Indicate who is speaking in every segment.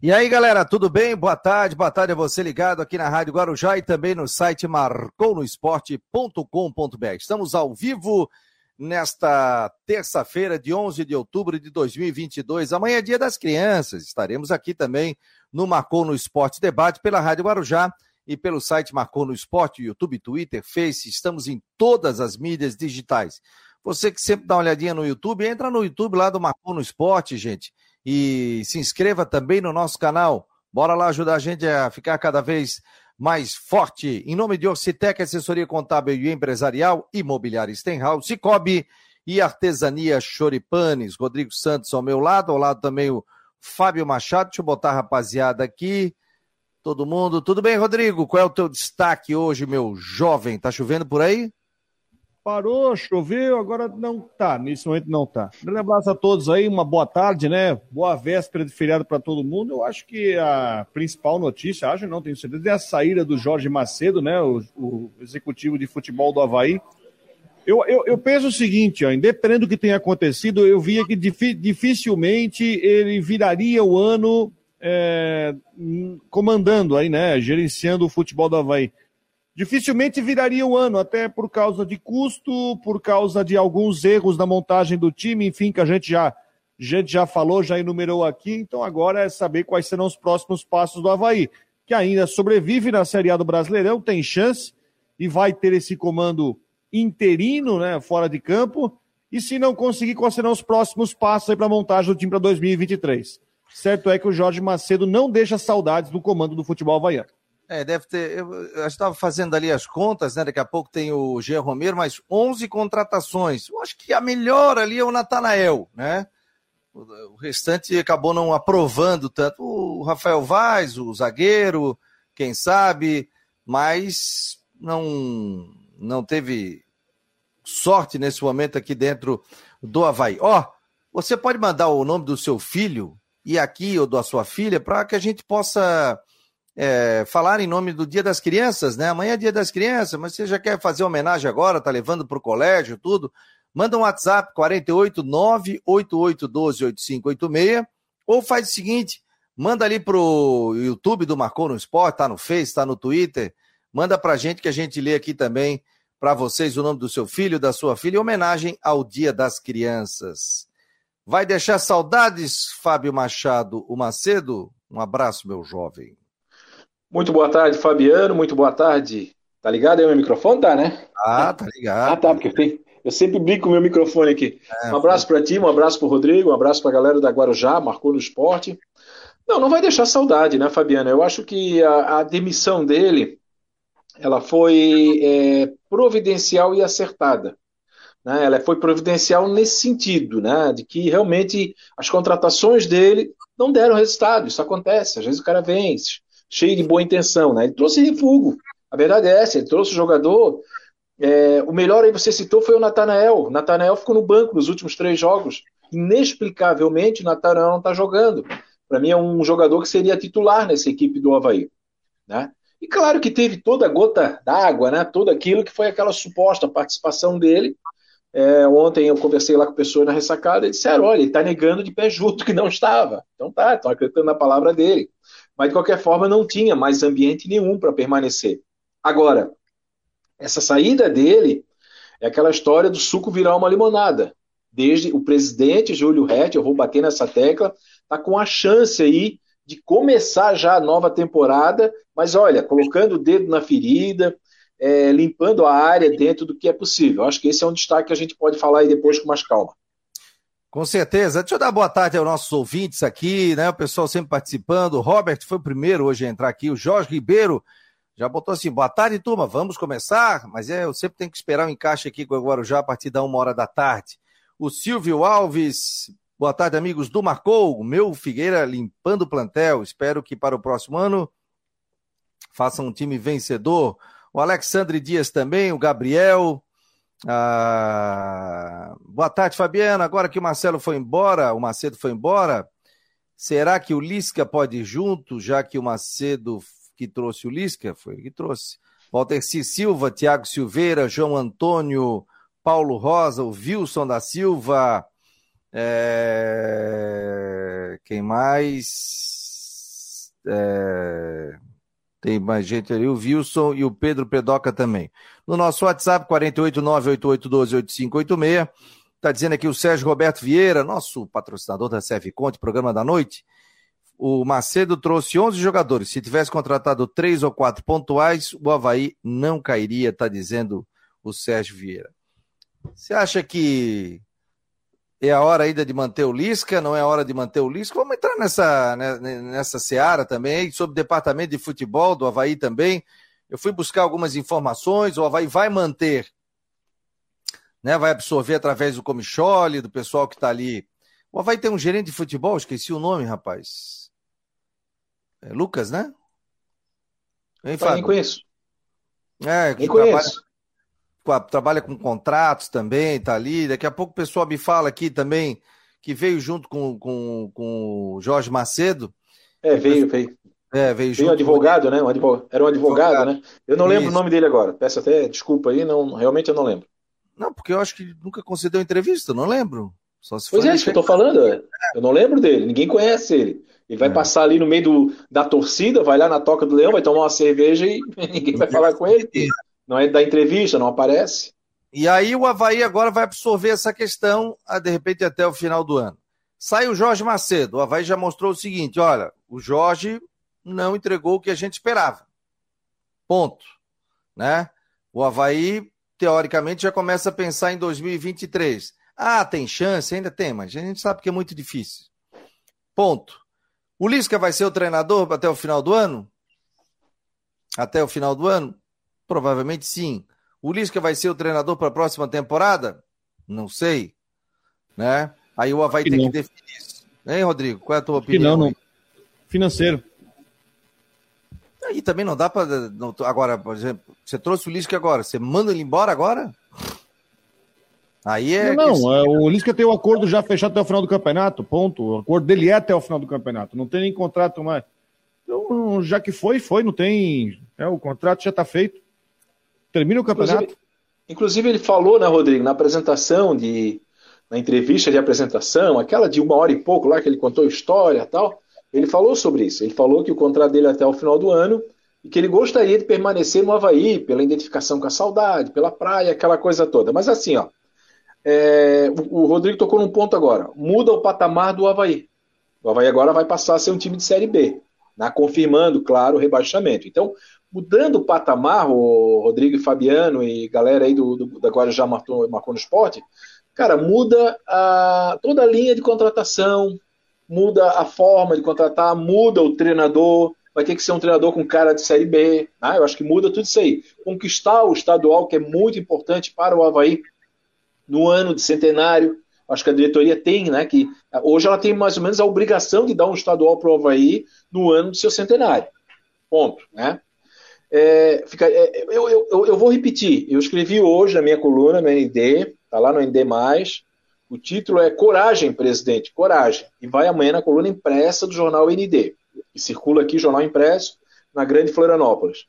Speaker 1: E aí, galera, tudo bem? Boa tarde, boa tarde a você ligado aqui na Rádio Guarujá e também no site marconosport.com.br. Estamos ao vivo nesta terça-feira de 11 de outubro de 2022. Amanhã é dia das crianças. Estaremos aqui também no Marcou no Esporte Debate pela Rádio Guarujá e pelo site Marcou no Esporte, YouTube, Twitter, Face. Estamos em todas as mídias digitais. Você que sempre dá uma olhadinha no YouTube, entra no YouTube lá do Marcou no Esporte, gente e se inscreva também no nosso canal. Bora lá ajudar a gente a ficar cada vez mais forte. Em nome de Orcitec, assessoria contábil e empresarial, imobiliária Stenhouse, Cicobi e artesania Choripanes. Rodrigo Santos ao meu lado, ao lado também o Fábio Machado. Deixa eu botar a rapaziada aqui. Todo mundo, tudo bem, Rodrigo? Qual é o teu destaque hoje, meu jovem? Tá chovendo por aí?
Speaker 2: Parou, choveu, agora não tá, nesse momento não tá. Um grande abraço a todos aí, uma boa tarde, né? Boa véspera de feriado para todo mundo. Eu acho que a principal notícia, acho não tenho certeza, é a saída do Jorge Macedo, né? O, o executivo de futebol do Havaí. Eu, eu, eu, penso o seguinte, ó, independente do que tenha acontecido, eu via que dificilmente ele viraria o ano é, comandando aí, né? Gerenciando o futebol do Havaí dificilmente viraria o ano, até por causa de custo, por causa de alguns erros na montagem do time, enfim, que a gente já, a gente já falou, já enumerou aqui. Então agora é saber quais serão os próximos passos do Havaí, que ainda sobrevive na Série A do Brasileirão, tem chance e vai ter esse comando interino, né, fora de campo. E se não conseguir, quais serão os próximos passos para a montagem do time para 2023? Certo é que o Jorge Macedo não deixa saudades do comando do futebol havaiano.
Speaker 1: É, deve ter. Eu, estava fazendo ali as contas, né? Daqui a pouco tem o Jean Romero, mas 11 contratações. Eu acho que a melhor ali é o Natanael, né? O, o restante acabou não aprovando tanto. O Rafael Vaz, o zagueiro, quem sabe, mas não, não teve sorte nesse momento aqui dentro do Havaí. Ó, oh, você pode mandar o nome do seu filho e aqui ou da sua filha para que a gente possa é, falar em nome do Dia das Crianças, né? Amanhã é Dia das Crianças, mas você já quer fazer homenagem agora, tá levando para o colégio, tudo? Manda um WhatsApp 48 98812 8586 ou faz o seguinte, manda ali pro YouTube do Marcou no Esporte, tá no Face, tá no Twitter, manda pra gente que a gente lê aqui também para vocês o nome do seu filho, da sua filha, em homenagem ao Dia das Crianças. Vai deixar saudades, Fábio Machado, o Macedo? Um abraço, meu jovem.
Speaker 3: Muito boa tarde, Fabiano. Muito boa tarde. Tá ligado aí o meu microfone? Tá, né?
Speaker 1: Ah, tá ligado.
Speaker 3: Ah, tá, porque tem, eu sempre brinco com o meu microfone aqui. É, um abraço para ti, um abraço para o Rodrigo, um abraço para a galera da Guarujá, marcou no esporte. Não, não vai deixar saudade, né, Fabiano? Eu acho que a, a demissão dele ela foi é, providencial e acertada. Né? Ela foi providencial nesse sentido, né? de que realmente as contratações dele não deram resultado. Isso acontece. Às vezes o cara vence, cheio de boa intenção, né? Ele trouxe refugo. A verdade é essa, ele trouxe o jogador. É, o melhor aí você citou foi o Natanael. O Natanael ficou no banco nos últimos três jogos. Inexplicavelmente, o Natanael não está jogando. Para mim, é um jogador que seria titular nessa equipe do Havaí. Né? E claro que teve toda a gota d'água, né? tudo aquilo que foi aquela suposta participação dele. É, ontem eu conversei lá com pessoas na ressacada e disseram: olha, ele está negando de pé junto que não estava. Então tá, estão acreditando na palavra dele mas de qualquer forma não tinha mais ambiente nenhum para permanecer. Agora, essa saída dele é aquela história do suco virar uma limonada. Desde o presidente Júlio Rett, eu vou bater nessa tecla, está com a chance aí de começar já a nova temporada, mas olha, colocando o dedo na ferida, é, limpando a área dentro do que é possível. Acho que esse é um destaque que a gente pode falar aí depois com mais calma.
Speaker 1: Com certeza. Deixa eu dar boa tarde aos nossos ouvintes aqui, né? O pessoal sempre participando. O Robert foi o primeiro hoje a entrar aqui. O Jorge Ribeiro já botou assim: boa tarde, turma. Vamos começar? Mas é, eu sempre tenho que esperar o um encaixe aqui com o Guarujá a partir da uma hora da tarde. O Silvio Alves, boa tarde, amigos do Marcou. O meu Figueira limpando o plantel. Espero que para o próximo ano faça um time vencedor. O Alexandre Dias também, o Gabriel. Ah, boa tarde, Fabiana. Agora que o Marcelo foi embora, o Macedo foi embora, será que o Lisca pode ir junto, já que o Macedo que trouxe o Lisca? Foi ele que trouxe. Walter C. Silva, Tiago Silveira, João Antônio, Paulo Rosa, o Wilson da Silva. É... Quem mais? É... Tem mais gente ali, o Wilson e o Pedro Pedoca também. No nosso WhatsApp, 489-8812-8586. Está dizendo aqui o Sérgio Roberto Vieira, nosso patrocinador da Serve Conte, programa da noite. O Macedo trouxe 11 jogadores. Se tivesse contratado três ou quatro pontuais, o Havaí não cairia, está dizendo o Sérgio Vieira. Você acha que é a hora ainda de manter o Lisca? Não é a hora de manter o Lisca? Vamos entrar nessa, né, nessa seara também, sobre o departamento de futebol do Havaí também. Eu fui buscar algumas informações. O Havaí vai manter, né, vai absorver através do Comichole, do pessoal que está ali. O Havaí tem um gerente de futebol, esqueci o nome, rapaz. É Lucas, né?
Speaker 3: Hein, Fábio? Nem conheço.
Speaker 1: É,
Speaker 3: Nem conheço.
Speaker 1: Trabalha, com contratos também, tá ali. Daqui a pouco o pessoal me fala aqui também que veio junto com, com, com o Jorge Macedo.
Speaker 3: É, veio, veio.
Speaker 1: É, veio junto.
Speaker 3: Veio um advogado, né? Um advogado, era um advogado, advogado, né? Eu não lembro Isso. o nome dele agora. Peço até desculpa aí, não, realmente eu não lembro.
Speaker 1: Não, porque eu acho que nunca concedeu entrevista, não lembro.
Speaker 3: Só se pois é, isso que eu tô falando. É. Eu não lembro dele, ninguém conhece ele. Ele vai é. passar ali no meio do, da torcida, vai lá na toca do leão, vai tomar uma cerveja e ninguém vai falar com ele. Não é da entrevista, não aparece.
Speaker 1: E aí o Havaí agora vai absorver essa questão, a, de repente, até o final do ano. Sai o Jorge Macedo. O Havaí já mostrou o seguinte: olha, o Jorge não entregou o que a gente esperava. Ponto. Né? O Havaí, teoricamente, já começa a pensar em 2023. Ah, tem chance, ainda tem, mas a gente sabe que é muito difícil. Ponto. O Lisca vai ser o treinador até o final do ano? Até o final do ano? Provavelmente sim. O Lisca vai ser o treinador para a próxima temporada? Não sei. Né? Aí o vai ter que definir isso. Hein, Rodrigo? Qual é a tua opinião?
Speaker 2: não, não. Financeiro.
Speaker 1: Aí também não dá para. Agora, por exemplo, você trouxe o Lisca agora. Você manda ele embora agora?
Speaker 2: Aí é. Não, não é, o Lisca tem o acordo já fechado até o final do campeonato, ponto. O acordo dele é até o final do campeonato, não tem nem contrato mais. Então, já que foi, foi, não tem. É, o contrato já está feito. Termina o campeonato.
Speaker 3: Inclusive, inclusive, ele falou, né, Rodrigo, na apresentação de. Na entrevista de apresentação, aquela de uma hora e pouco lá que ele contou história e tal, ele falou sobre isso. Ele falou que o contrato dele é até o final do ano e que ele gostaria de permanecer no Havaí pela identificação com a saudade, pela praia, aquela coisa toda. Mas assim, ó, é, o, Rodrigo tocou num ponto agora. Muda o patamar do Havaí. O Havaí agora vai passar a ser um time de Série B, né, confirmando, claro, o rebaixamento. Então, mudando o patamar, o Rodrigo Fabiano e galera aí do, do, da Guarujá marcou no esporte, cara, muda a, toda a linha de contratação, muda a forma de contratar, muda o treinador, vai ter que ser um treinador com cara de Série B. Né? Eu acho que muda tudo isso aí. Conquistar o estadual, que é muito importante para o Havaí, no ano de centenário. Acho que a diretoria tem, né? Que hoje ela tem mais ou menos a obrigação de dar um estadual para o Havaí no ano do seu centenário. Ponto, né? É, fica, é, eu, eu, eu, vou repetir. Eu escrevi hoje na minha coluna no ND, tá lá no ND. O título é Coragem, presidente, coragem. E vai amanhã na coluna impressa do jornal ND, que circula aqui, jornal impresso, na Grande Florianópolis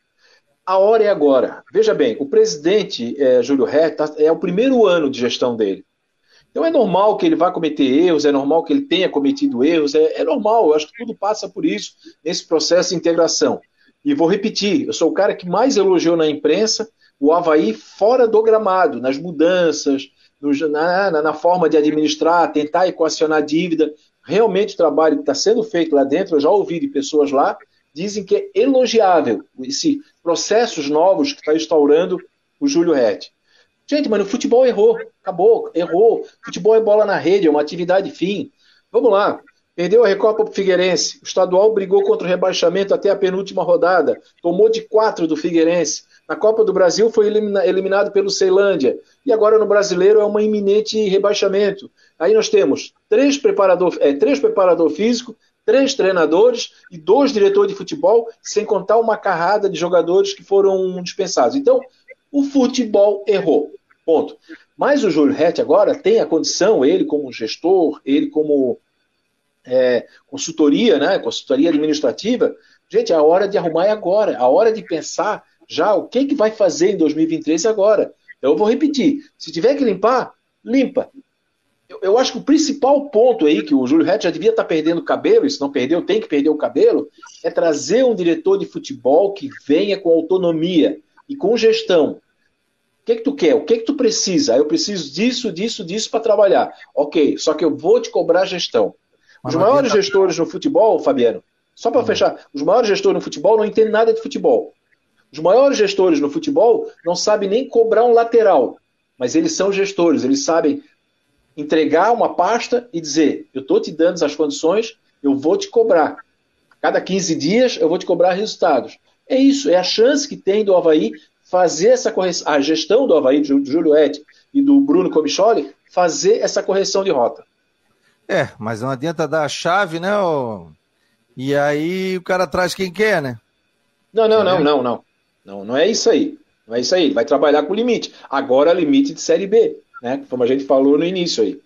Speaker 3: a hora é agora. Veja bem, o presidente é, Júlio Reta é o primeiro ano de gestão dele. Então é normal que ele vá cometer erros, é normal que ele tenha cometido erros, é, é normal, eu acho que tudo passa por isso nesse processo de integração. E vou repetir, eu sou o cara que mais elogiou na imprensa o Havaí fora do gramado, nas mudanças, no, na, na, forma de administrar, tentar equacionar dívida. Realmente o trabalho que está sendo feito lá dentro, eu já ouvi de pessoas lá, dizem que é elogiável esse processos novos que está instaurando o Júlio Rett. Gente, mas o futebol errou, acabou, errou. Futebol é bola na rede, é uma atividade fim. Vamos lá. Perdeu a Recopa para Figueirense. O estadual brigou contra o rebaixamento até a penúltima rodada. Tomou de quatro do Figueirense. Na Copa do Brasil foi eliminado pelo Ceilândia. E agora no Brasileiro é um iminente rebaixamento. Aí nós temos três preparador, é, três preparador físico, três treinadores e dois diretores de futebol, sem contar uma carrada de jogadores que foram dispensados. Então, o futebol errou. Ponto. Mas o Júlio Rett agora tem a condição, ele como gestor, ele como é, consultoria, né, consultoria administrativa, gente, a hora de arrumar é agora, a hora de pensar já o que, que vai fazer em 2023 agora. Eu vou repetir, se tiver que limpar, limpa. eu, eu, acho que o principal ponto aí, que o Júlio Rett já devia estar tá perdendo o cabelo, e se não perdeu, tem que perder o cabelo, é trazer um diretor de futebol que venha com autonomia e com gestão. O que, que tu quer? O que, que tu precisa? Eu preciso disso, disso, disso para trabalhar. Ok, só que eu vou te cobrar gestão. Os maiores gestores no futebol, Fabiano, só para hum. fechar, os maiores gestores no futebol não entendem nada de futebol. Os maiores gestores no futebol não sabem nem cobrar um lateral, mas eles são gestores, eles sabem entregar uma pasta e dizer: eu estou te dando as condições, eu vou te cobrar. Cada 15 dias eu vou te cobrar resultados. É isso, é a chance que tem do Havaí fazer essa correção, a gestão do Havaí, do Júlio Et e do Bruno Comicholi, fazer essa correção de rota.
Speaker 1: É, mas não adianta dar a chave, né? E aí o cara traz quem quer, né?
Speaker 3: Não, não, não, não, não. Não, não é isso aí. Não é isso aí. Ele vai trabalhar com limite. Agora limite de série B né? Como a gente falou no início aí.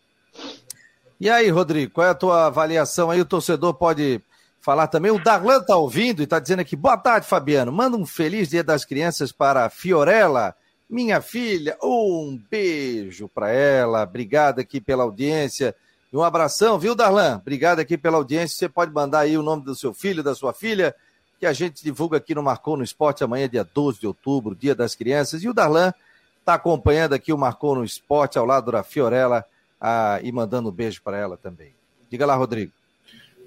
Speaker 1: E aí, Rodrigo, qual é a tua avaliação aí? O torcedor pode falar também. O Darlan tá ouvindo e tá dizendo aqui: boa tarde, Fabiano. Manda um feliz dia das crianças para a Fiorella, minha filha. Um beijo para ela. Obrigado aqui pela audiência. E um abração, viu, Darlan? Obrigado aqui pela audiência. Você pode mandar aí o nome do seu filho, da sua filha, que a gente divulga aqui no Marcou no Esporte amanhã, dia 12 de outubro, dia das crianças. E o Darlan Está acompanhando aqui o Marcou no Esporte ao lado da Fiorella ah, e mandando um beijo para ela também. Diga lá, Rodrigo.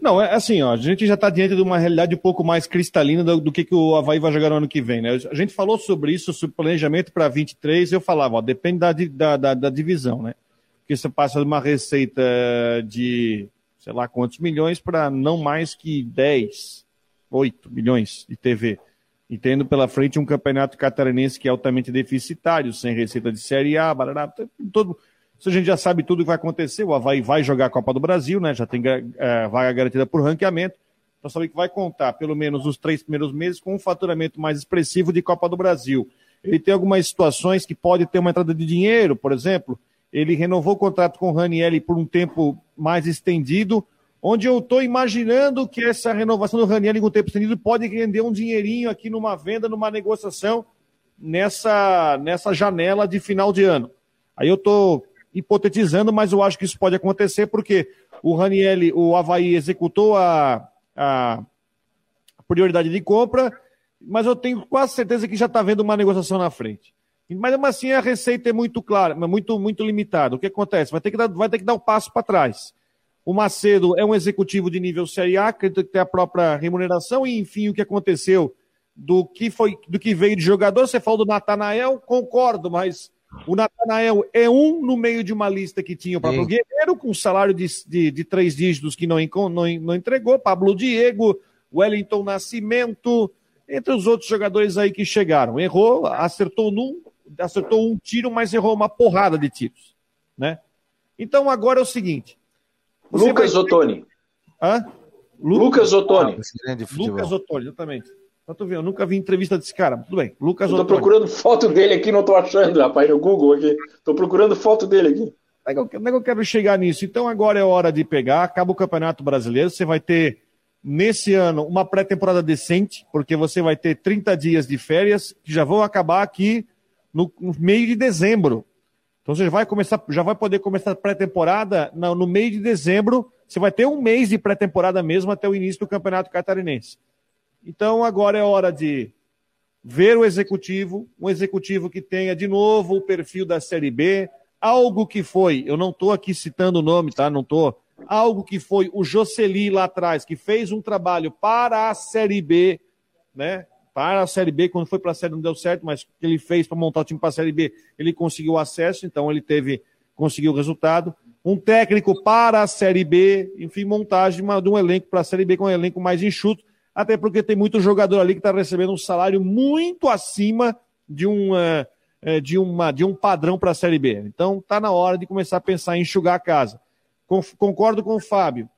Speaker 2: Não, é assim, ó, a gente já está diante de uma realidade um pouco mais cristalina do, do, que, que o Havaí vai jogar no ano que vem, né? A gente falou sobre isso, sobre planejamento para 23, eu falava, ó, depende da, da, da, da divisão, né? Porque você passa de uma receita de, sei lá quantos milhões para não mais que 10, 8 milhões de TV e tendo pela frente um campeonato catarinense que é altamente deficitário, sem receita de Série A, barará, todo, isso a gente já sabe tudo o que vai acontecer, o Havaí vai jogar a Copa do Brasil, né, já tem é, vaga garantida por ranqueamento, então sabe que vai contar pelo menos os três primeiros meses com um faturamento mais expressivo de Copa do Brasil. Ele tem algumas situações que pode ter uma entrada de dinheiro, por exemplo, ele renovou o contrato com o Ranielli por um tempo mais estendido, onde eu estou imaginando que essa renovação do Ranieri com o tempo estendido pode render um dinheirinho aqui numa venda, numa negociação nessa, nessa janela de final de ano. Aí eu estou hipotetizando, mas eu acho que isso pode acontecer porque o Ranielli, o Havaí executou a, a prioridade de compra, mas eu tenho quase certeza que já está vendo uma negociação na frente. Mas assim a receita é muito clara, muito, muito limitada. O que acontece? Vai ter que dar, vai ter que dar um passo para trás. O Macedo é um executivo de nível Série A, que tem a própria remuneração, e enfim, o que aconteceu do que foi do que veio de jogador. Você falou do Natanael, concordo, mas o Natanael é um no meio de uma lista que tinha o Pablo Guerreiro, com salário de, de, de, três dígitos que não, não, não entregou, Pablo Diego, Wellington Nascimento, entre os outros jogadores aí que chegaram. Errou, acertou num, acertou um tiro, mas errou uma porrada de tiros, né? Então agora é o seguinte,
Speaker 3: Lucas vai... Ottoni.
Speaker 2: Hã?
Speaker 3: Lucas Ottoni.
Speaker 2: Ah, Lucas Ottoni, exatamente. Eu, vendo, eu nunca vi entrevista desse cara. Tudo bem. Lucas
Speaker 3: eu tô Ottoni. procurando foto dele aqui, não tô achando, rapaz, no Google aqui. Tô procurando foto dele aqui.
Speaker 2: Não é que eu quero chegar nisso. Então agora é hora de pegar, acaba o Campeonato Brasileiro, você vai ter nesse ano uma pré-temporada decente, porque você vai ter 30 dias de férias que já vão acabar aqui no, no meio de dezembro. Então você vai começar, já vai poder começar a pré-temporada no, meio de dezembro. Você vai ter um mês de pré-temporada mesmo até o início do Campeonato Catarinense. Então agora é hora de ver o executivo, um executivo que tenha de novo o perfil da Série B, algo que foi, eu não estou aqui citando o nome, tá? Não estou. Algo que foi o Jocely lá atrás, que fez um trabalho para a Série B, né? Para a Série B, quando foi para a Série não deu certo, mas o que ele fez para montar o time para a Série B, ele conseguiu acesso, então ele teve, conseguiu o resultado. Um técnico para a Série B, enfim, montagem de, uma, de um elenco para a Série B com um elenco mais enxuto, até porque tem muito jogador ali que está recebendo um salário muito acima de um, uh, de uma, de um padrão para a Série B. Então está na hora de começar a pensar em enxugar a casa. Concordo com o Fábio.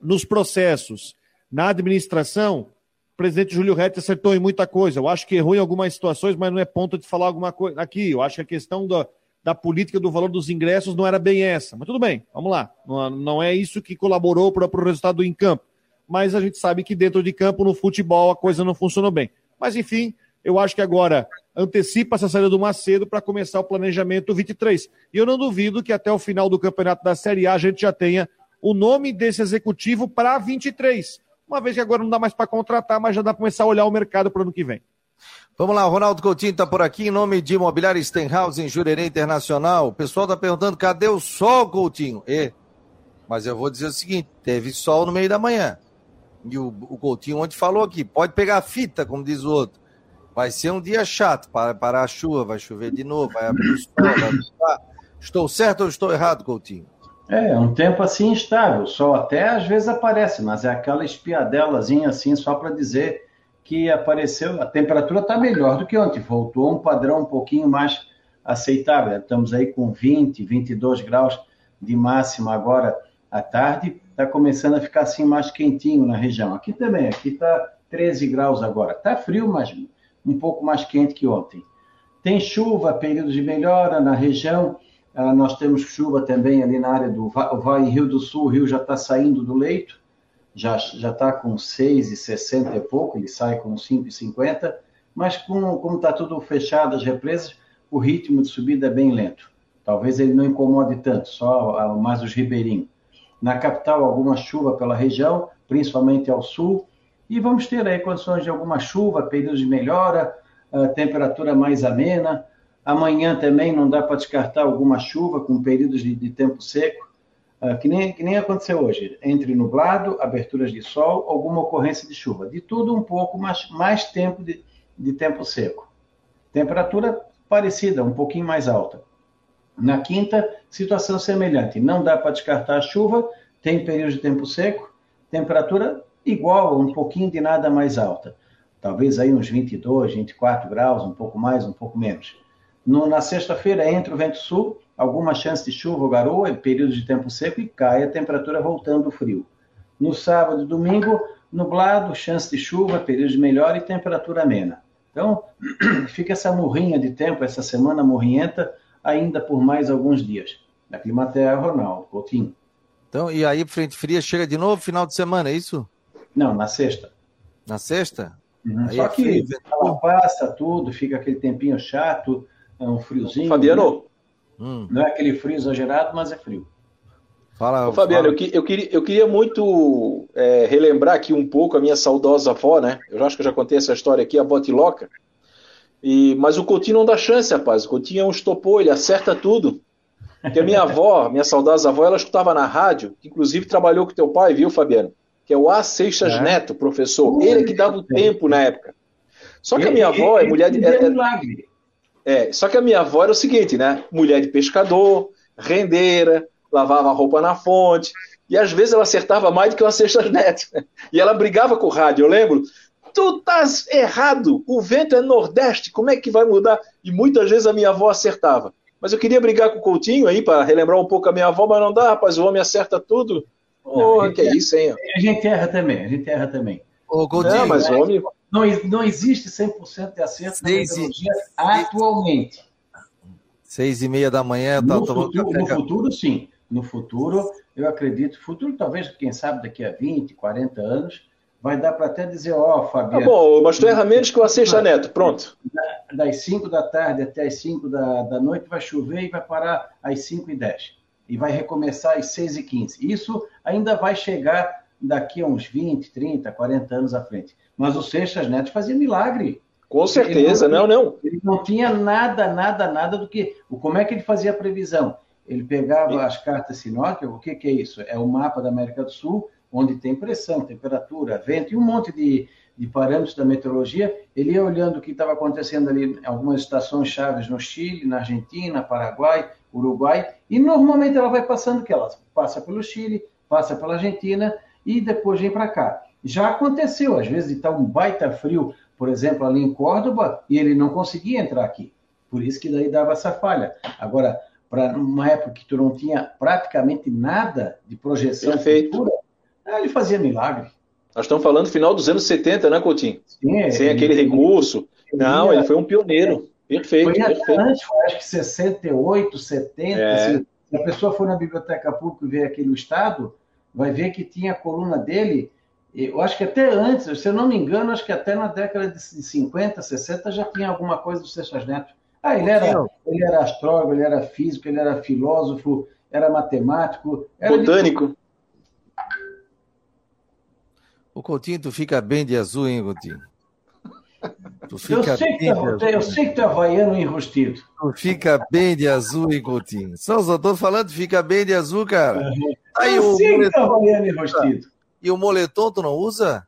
Speaker 2: Nos processos, na administração, o presidente Júlio Rett acertou em muita coisa. Eu acho que errou em algumas situações, mas não é ponto de falar alguma coisa aqui. Eu acho que a questão da, da política do valor dos ingressos não era bem essa. Mas tudo bem, vamos lá. Não, não é isso que colaborou para o resultado em campo. Mas a gente sabe que dentro de campo, no futebol, a coisa não funcionou bem. Mas enfim, eu acho que agora antecipa essa saída do Macedo para começar o planejamento 23. E eu não duvido que até o final do campeonato da Série A a gente já tenha o nome desse executivo para 23. Uma vez que agora não dá mais para contratar, mas já dá para começar a olhar o mercado para o ano que vem.
Speaker 1: Vamos lá, Ronaldo Coutinho está por aqui, em nome de Imobiliária Stenhouse em Jurerê Internacional. O pessoal está perguntando, cadê o sol, Coutinho? E, mas eu vou dizer o seguinte, teve sol no meio da manhã. E o, o Coutinho ontem falou aqui, pode pegar a fita, como diz o outro. Vai ser um dia chato para parar a chuva, vai chover de novo, vai abrir o sol, vai Estou certo ou estou errado, Coutinho?
Speaker 4: É, um tempo assim instável. O sol até às vezes aparece, mas é aquela espiadelazinha assim, só para dizer que apareceu, a temperatura está melhor do que ontem, voltou um padrão um pouquinho mais aceitável. Estamos aí com 20, 22 graus de máxima agora à tarde, está começando a ficar assim mais quentinho na região. Aqui também, aqui está 13 graus agora. Está frio, mas um pouco mais quente que ontem. Tem chuva, períodos de melhora na região. Ah, nós temos chuva também ali na área do Rio do Sul. O rio já está saindo do leito já já está com 6,60 e pouco, ele sai com 5,50, mas com, como está tudo fechado as represas, o ritmo de subida é bem lento. Talvez ele não incomode tanto, só mais os ribeirinhos. Na capital, alguma chuva pela região, principalmente ao sul, e vamos ter aí condições de alguma chuva, períodos de melhora, temperatura mais amena. Amanhã também não dá para descartar alguma chuva com períodos de, de tempo seco. Ah, que, nem, que nem aconteceu hoje, entre nublado, aberturas de sol, alguma ocorrência de chuva. De tudo um pouco, mas mais tempo de, de tempo seco. Temperatura parecida, um pouquinho mais alta. Na quinta, situação semelhante. Não dá para descartar a chuva, tem período de tempo seco, temperatura igual, um pouquinho de nada mais alta. Talvez aí uns 22, 24 graus, um pouco mais, um pouco menos. No, na sexta-feira, entra o vento sul, alguma chance de chuva ou garoa, período de tempo seco e cai a temperatura voltando frio. No sábado e domingo, nublado, chance de chuva, período de melhora e temperatura amena. Então, fica essa morrinha de tempo, essa semana morrinhenta, ainda por mais alguns dias. Da Climaterra, Ronaldo Coutinho.
Speaker 1: Então, e aí, frente fria chega de novo final de semana, é isso?
Speaker 4: Não, na sexta.
Speaker 1: Na sexta?
Speaker 4: Uhum. Só é que ela passa tudo, fica aquele tempinho chato, é um friozinho.
Speaker 3: Fabiano, né?
Speaker 4: Hum. Não é aquele frio exagerado, mas é frio.
Speaker 3: Fala, Ô, Fabiano, fala. Eu, eu, queria, eu queria muito é, relembrar aqui um pouco a minha saudosa avó, né? Eu acho que eu já contei essa história aqui, a avó Tiloca. E, mas o Coutinho não dá chance, rapaz. O Coutinho é um estopor, ele acerta tudo. Porque a minha avó, minha saudosa avó, ela escutava na rádio, que inclusive trabalhou com teu pai, viu, Fabiano? Que é o A. Seixas é. Neto, professor. Ele é que dava o tempo na época. Só que a minha avó é mulher de. É, é, é, só que a minha avó era o seguinte, né? Mulher de pescador, rendeira, lavava a roupa na fonte, e às vezes ela acertava mais do que uma cesta neto. E ela brigava com o rádio, eu lembro. Tu estás errado, o vento é nordeste, como é que vai mudar? E muitas vezes a minha avó acertava. Mas eu queria brigar com o Coutinho aí, para relembrar um pouco a minha avó, mas não dá, rapaz, o homem acerta tudo. Porra, que é isso, hein?
Speaker 4: A gente erra também, a gente erra também.
Speaker 3: Ô, Coutinho, não, mas o homem...
Speaker 4: Não, não existe 100% de acerto Seis na metodologia e... atualmente.
Speaker 1: Seis e meia da manhã,
Speaker 4: no, futuro, no futuro, sim. No futuro, eu acredito, futuro talvez, quem sabe, daqui a 20, 40 anos, vai dar para até dizer, ó, oh, Fabiano...
Speaker 3: Tá bom, mas tu erra menos que o Aceita Neto, pronto.
Speaker 4: Das 5 da tarde até as 5 da, da noite vai chover e vai parar às 5 e 10. E vai recomeçar às 6 e 15. Isso ainda vai chegar daqui a uns 20, 30, 40 anos à frente. Mas o Seixas Neto fazia milagre.
Speaker 3: Com certeza, não, não, não.
Speaker 4: Ele não tinha nada, nada, nada do que. Como é que ele fazia a previsão? Ele pegava as cartas sinóticas, o que, que é isso? É o mapa da América do Sul, onde tem pressão, temperatura, vento e um monte de, de parâmetros da meteorologia. Ele ia olhando o que estava acontecendo ali em algumas estações chaves no Chile, na Argentina, Paraguai, Uruguai, e normalmente ela vai passando que ela passa pelo Chile, passa pela Argentina e depois vem para cá. Já aconteceu, às vezes, de estar um baita frio, por exemplo, ali em Córdoba, e ele não conseguia entrar aqui. Por isso que daí dava essa falha. Agora, para uma época que tu não tinha praticamente nada de projeção
Speaker 3: Perfeito. futura,
Speaker 4: ele fazia milagre.
Speaker 3: Nós estamos falando final dos anos 70, né, Coutinho? Sim, Sem aquele recurso. Ele, não, ele foi um pioneiro. Perfeito. Foi
Speaker 4: perfeito. antes, foi acho que 68, 70. É. Se a pessoa for na biblioteca pública e ver aquele estado, vai ver que tinha a coluna dele Eu acho que até antes, se eu não me engano, acho que até na década de 50, 60 já tinha alguma coisa do Seixas Neto. Ah, ele era, ele era astrólogo, ele era físico, ele era filósofo, era matemático. Era
Speaker 3: Botânico. De...
Speaker 1: O Coutinho, tu fica bem de azul, hein, Coutinho?
Speaker 4: Tu fica eu, sei bem que tu, eu sei que tu é havaiano enrustido.
Speaker 1: Tu fica bem de azul, hein, Coutinho? Só os tô falando, fica bem de azul, cara.
Speaker 4: Uhum. Aí, eu sei moletom, que tu é havaiano enrustido.
Speaker 1: E o moletom tu não usa?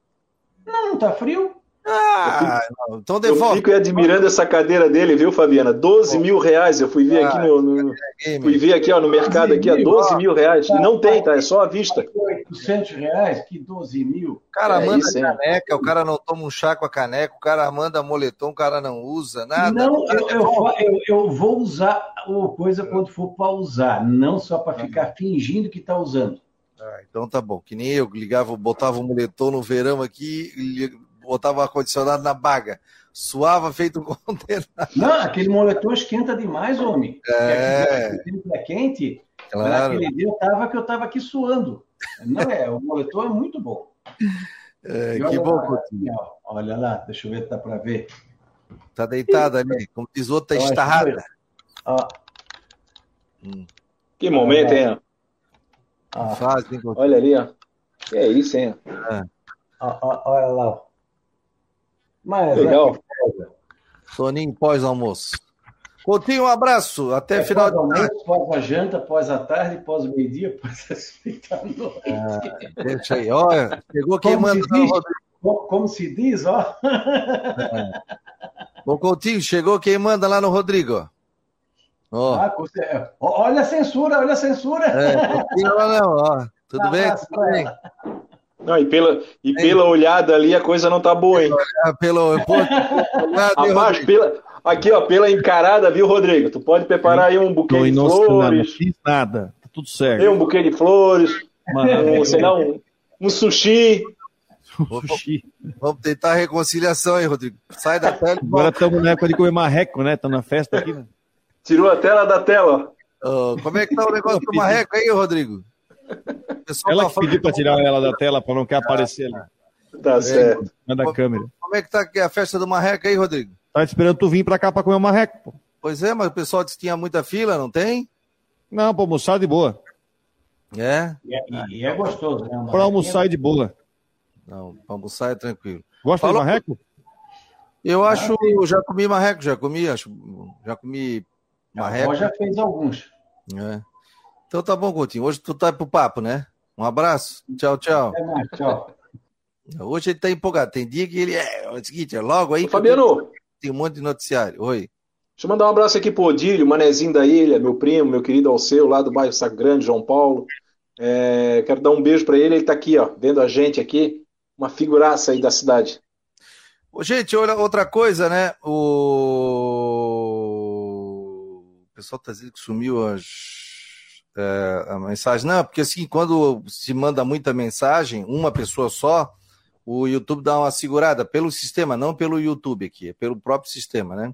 Speaker 4: Não, não tá frio.
Speaker 1: Ah,
Speaker 3: eu então devolve. Eu fico admirando essa cadeira dele, viu, Fabiana? 12 mil reais. Eu fui ver aqui no, no fui ver aqui ó, no mercado aqui, ó, 12 mil reais. E não tem, tá? É só a vista.
Speaker 4: 800 reais? Que 12 mil?
Speaker 1: O cara é manda isso, caneca, o cara não toma um chá com a caneca, o cara manda moletom, o cara não usa nada.
Speaker 4: Não, eu, eu, eu, vou usar o coisa quando for para usar, não só para ficar fingindo que está usando.
Speaker 1: Ah, então tá bom. Que nem eu ligava, botava o um moletom no verão aqui, botava o ar-condicionado na baga. Suava feito um condenado.
Speaker 4: Não, aquele moletom esquenta demais, homem.
Speaker 1: É.
Speaker 4: é quente.
Speaker 1: Claro.
Speaker 4: Naquele dia eu tava que eu tava aqui suando. Não é, o moletom é muito bom.
Speaker 1: É, que bom,
Speaker 4: Coutinho. Olha lá, deixa eu ver se dá para ver.
Speaker 1: Tá deitada ali, como diz outro, tá estarrada.
Speaker 3: Hum. Que momento, hein?
Speaker 1: Ah. Hein,
Speaker 3: Olha ali, ó. Que é isso, hein?
Speaker 4: É. olha lá.
Speaker 3: Mas, Legal.
Speaker 1: É Soninho pós-almoço. Coutinho, um abraço. Até
Speaker 4: é,
Speaker 1: final
Speaker 4: pós de tarde. Pós a janta, pós a tarde, pós o meio-dia, pós a noite.
Speaker 1: Ah, deixa aí. Olha, chegou quem manda.
Speaker 4: como se diz, ó.
Speaker 1: É. Ô, Coutinho, chegou quem manda lá no Rodrigo.
Speaker 4: Oh. Ah, olha a censura, olha a censura.
Speaker 1: É, não, não, ó. Tudo bem? Tudo bem?
Speaker 3: Não, e pela, e pela olhada ali a coisa não tá boa, hein?
Speaker 1: Pelo, pô,
Speaker 3: Rapaz, pela, aqui, ó, pela encarada, viu, Rodrigo? Tu pode preparar aí um buquê de flores.
Speaker 1: Não fiz nada, tá tudo certo.
Speaker 3: Tem um buquê de flores, um, sei lá, um, um sushi.
Speaker 1: sushi. Vamos tentar a reconciliação aí, Rodrigo. Sai da tela.
Speaker 2: Agora estamos na época de comer marreco, né? Estamos na festa aqui, né?
Speaker 3: Tirou a tela da tela.
Speaker 1: Oh, como é que tá o negócio do marreco aí, Rodrigo?
Speaker 2: Ela tá que pediu para tirar ela da tela para não quer aparecer ali.
Speaker 3: Tá é, certo.
Speaker 2: Da como, câmera.
Speaker 1: Como é que tá a festa do marreco aí, Rodrigo?
Speaker 2: Tá esperando tu vir para cá para comer o marreco, pô.
Speaker 1: Pois é, mas o pessoal disse que tinha muita fila, não tem?
Speaker 2: Não, para almoçar de boa.
Speaker 1: É?
Speaker 4: E é, e é gostoso, né?
Speaker 2: Para almoçar é de boa.
Speaker 1: Não, para almoçar é tranquilo.
Speaker 2: Gosta Falou... de marreco?
Speaker 1: Eu acho, eu já comi marreco, já comi, acho, já comi marreco.
Speaker 4: já fez alguns.
Speaker 1: É. Então tá bom, Coutinho. Hoje tu tá pro papo, né? Um abraço. Tchau, tchau.
Speaker 4: É mais, tchau.
Speaker 1: Hoje ele tá empolgado. Tem dia que ele é, é o seguinte, é logo aí. Ô,
Speaker 3: Fabiano.
Speaker 1: Tem um monte de noticiário. Oi.
Speaker 3: Deixa eu mandar um abraço aqui pro Odílio, manezinho da ilha, meu primo, meu querido Alceu, lá do bairro Saco Grande, João Paulo. É, quero dar um beijo para ele, ele tá aqui, ó, vendo a gente aqui, uma figuraça aí da cidade.
Speaker 1: Gente, olha outra coisa, né? O pessoal tá dizendo que sumiu as é, a mensagem. Não, porque assim, quando se manda muita mensagem, uma pessoa só, o YouTube dá uma segurada pelo sistema, não pelo YouTube aqui, é pelo próprio sistema, né?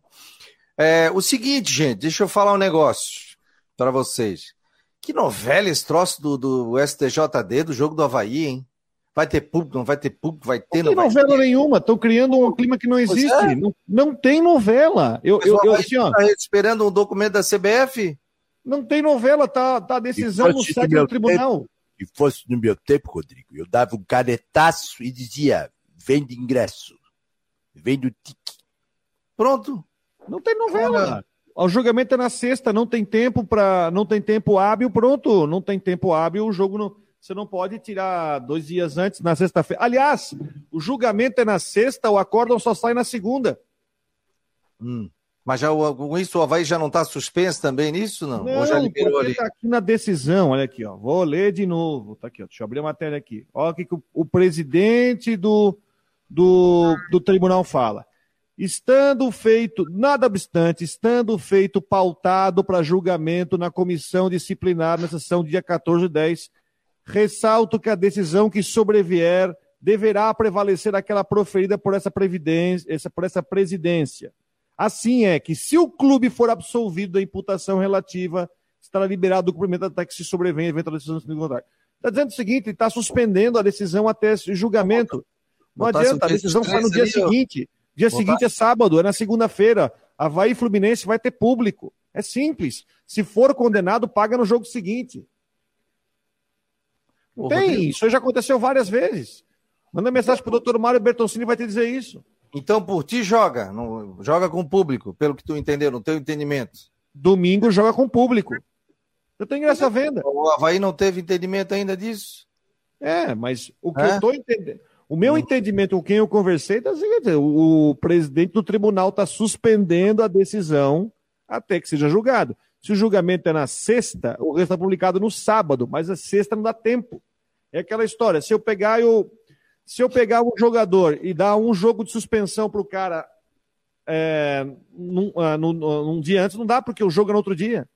Speaker 1: É, o seguinte, gente, deixa eu falar um negócio para vocês. Que novela esse troço do, do STJD, do jogo do Havaí, hein? Vai ter público, não vai ter público, vai ter,
Speaker 2: não,
Speaker 1: não
Speaker 2: tem novela
Speaker 1: ter.
Speaker 2: nenhuma, estão criando um clima que não existe. É. Não, não tem novela. Eu, eu, eu, assim, ó...
Speaker 1: tá esperando um documento da CBF?
Speaker 2: Não tem novela, tá, tá decisão no site do tribunal.
Speaker 5: Tempo, se fosse no meu tempo, Rodrigo, eu dava um canetaço e dizia: vende ingresso, vende o tique.
Speaker 2: Pronto. Não tem novela. O julgamento é na sexta, não tem tempo para, não tem tempo hábil, pronto, não tem tempo hábil, o jogo não, você não pode tirar dois dias antes na sexta-feira. Aliás, o julgamento é na sexta, o acórdão só sai na segunda.
Speaker 1: Hum. Mas já, com isso o Havaí já não está suspenso também nisso, não?
Speaker 2: Não, Ou já liberou ali? Está aqui na decisão, olha aqui, ó. Vou ler de novo. Tá aqui, ó. Deixa eu abrir a matéria aqui. Olha o que o, o presidente do, do, do tribunal fala. Estando feito, nada obstante, estando feito pautado para julgamento na comissão disciplinar na sessão dia 14 de 10, ressalto que a decisão que sobrevier deverá prevalecer aquela proferida por essa, essa, por essa presidência Assim é que, se o clube for absolvido da imputação relativa, estará liberado o cumprimento até que se sobrevenha eventual decisão do contrário. Está dizendo o seguinte: está suspendendo a decisão até esse julgamento. Não adianta, a decisão sai no dia seguinte. Dia seguinte é sábado, é na segunda-feira. Havaí Fluminense vai ter público. É simples. Se for condenado, paga no jogo seguinte. Não tem, isso já aconteceu várias vezes. Manda mensagem pro doutor Mário Bertoncini vai te dizer isso.
Speaker 1: Então, por ti, joga. Não, joga com o público, pelo que tu entendeu, no teu entendimento.
Speaker 2: Domingo joga com o público. Eu tenho essa venda.
Speaker 1: O Havaí não teve entendimento ainda disso?
Speaker 2: É, mas o que é? eu estou entendendo. O meu hum. entendimento com quem eu conversei tá assim, o, o presidente do tribunal está suspendendo a decisão até que seja julgado. Se o julgamento é na sexta, o resto está publicado no sábado, mas a sexta não dá tempo. É aquela história. Se eu pegar eu, se eu pegar um jogador e dar um jogo de suspensão para o cara é, num, uh, num, num, dia antes, não dá, porque o jogo é no outro dia.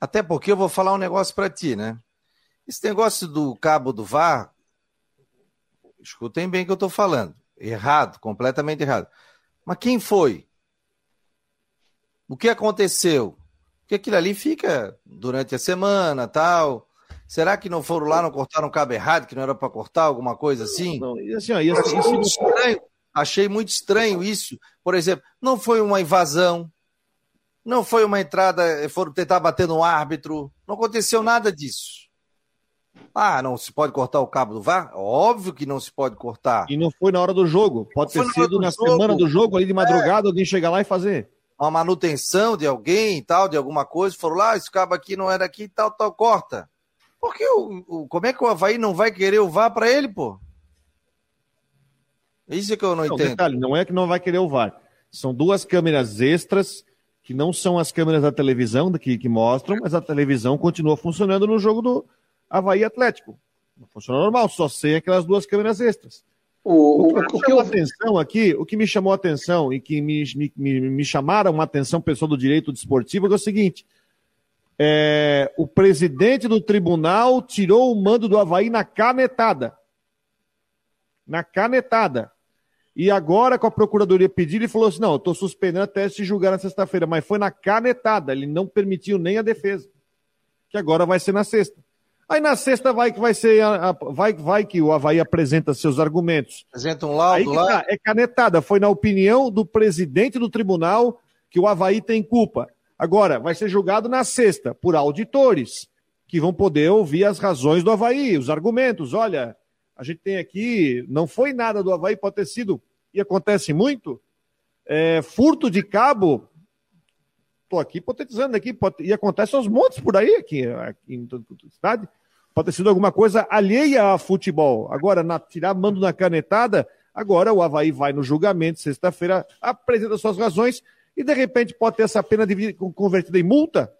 Speaker 1: Até porque eu vou falar um negócio para ti, né? Esse negócio do cabo do VAR, escutem bem o que eu estou falando. Errado, completamente errado. Mas quem foi? O que aconteceu? Porque aquilo ali fica durante a semana, tal. Será que não foram lá, não cortaram o cabo errado, que não era para cortar, alguma coisa assim? Não,
Speaker 2: e assim, ó, e assim,
Speaker 1: achei, muito estranho, achei muito estranho isso. Por exemplo, não foi uma invasão, não foi uma entrada, foram tentar bater no árbitro, não aconteceu nada disso. Ah, não se pode cortar o cabo do VAR? Óbvio que não se pode cortar.
Speaker 2: E não foi na hora do jogo. Pode ter sido na jogo. semana do jogo, ali de madrugada, é. alguém chegar lá e fazer.
Speaker 1: Uma manutenção de alguém e tal, de alguma coisa, foram lá, esse cabo aqui não era aqui e tal, tal, corta. Porque o, o, como é que o Havaí não vai querer o VAR para ele, pô? Isso é que eu não, não entendo. Detalhe,
Speaker 2: não é que não vai querer o VAR. São duas câmeras extras que não são as câmeras da televisão que, que mostram, mas a televisão continua funcionando no jogo do Havaí Atlético. Funciona normal, só sem aquelas duas câmeras extras. O, o, o que me chamou eu... atenção aqui, o que me chamou a atenção e que me, me, me chamaram a atenção, pessoal do direito desportivo, é o seguinte: é, o presidente do tribunal tirou o mando do Havaí na canetada. Na canetada. E agora, com a procuradoria pedir, ele falou assim: não, eu estou suspendendo até se julgar na sexta-feira, mas foi na canetada, ele não permitiu nem a defesa. Que agora vai ser na sexta. Aí na sexta vai que vai ser a, a, vai, vai que o Havaí apresenta seus argumentos.
Speaker 1: Apresenta um laudo
Speaker 2: lá.
Speaker 1: Tá,
Speaker 2: é canetada. Foi na opinião do presidente do tribunal que o Havaí tem culpa. Agora, vai ser julgado na sexta, por auditores, que vão poder ouvir as razões do Havaí, os argumentos. Olha, a gente tem aqui, não foi nada do Havaí, pode ter sido, e acontece muito, é, furto de cabo. Estou aqui hipotetizando aqui, pode, e acontece aos montes por aí, aqui, aqui em toda a cidade. Pode ter sido alguma coisa alheia a futebol. Agora, na, tirar mando na canetada, agora o Havaí vai no julgamento, sexta-feira, apresenta suas razões e de repente pode ter essa pena de, convertida em multa?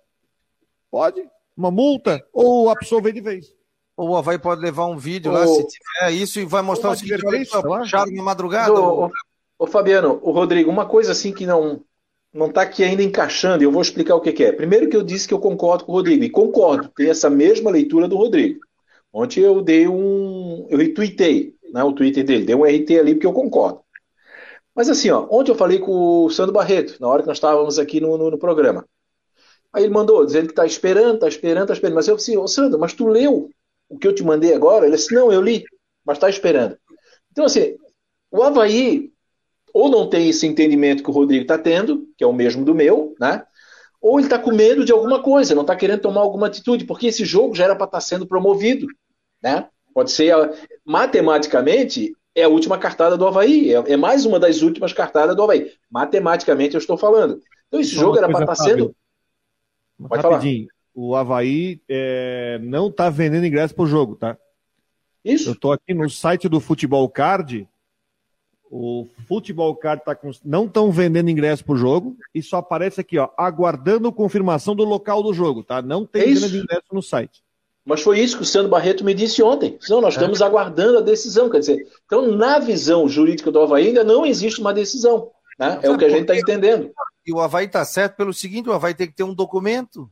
Speaker 2: Pode, uma multa, ou absolver de vez.
Speaker 1: Ou o Havaí pode levar um vídeo lá, se tiver isso, e vai mostrar o seguinte, puxaram na madrugada.
Speaker 3: Ô, ô, Fabiano, o Rodrigo, uma coisa assim que não não está aqui ainda encaixando, e eu vou explicar o que, que, é. Primeiro que eu disse que eu concordo com o Rodrigo, e concordo, tem essa mesma leitura do Rodrigo. Ontem eu dei um. Eu retuitei né, o Twitter dele, dei um RT ali porque eu concordo. Mas assim, ó, ontem eu falei com o Sandro Barreto, na hora que nós estávamos aqui no, no, no programa. Aí ele mandou, dizendo que está esperando, está esperando, está esperando. Mas eu disse, ô Sandro, mas tu leu o que eu te mandei agora? Ele disse, não, eu li, mas está esperando. Então, assim, o Havaí ou não tem esse entendimento que o Rodrigo está tendo, que é o mesmo do meu, né? Ou ele está com medo de alguma coisa, não está querendo tomar alguma atitude, porque esse jogo já era para estar tá sendo promovido, né? Pode ser, matematicamente, é a última cartada do Havaí. É, é, mais uma das últimas cartadas do Havaí. Matematicamente eu estou falando. Então esse Só jogo era para estar tá sendo.
Speaker 2: Pode Rapidinho. Falar. O Havaí é, não está vendendo ingresso para o jogo, tá? Isso. Eu estou aqui no site do Futebol Card. O Futebol Card tá com... não estão vendendo ingresso para o jogo e só aparece aqui, ó, aguardando confirmação do local do jogo, tá? Não tem é venda de ingresso no site.
Speaker 3: Mas foi isso que o Sandro Barreto me disse ontem. Não, nós é. estamos aguardando a decisão. Quer dizer, então, na visão jurídica do Havaí, ainda não existe uma decisão. Né? É o que a gente está entendendo.
Speaker 1: E o Havaí está certo pelo seguinte: o Havaí tem que ter um documento.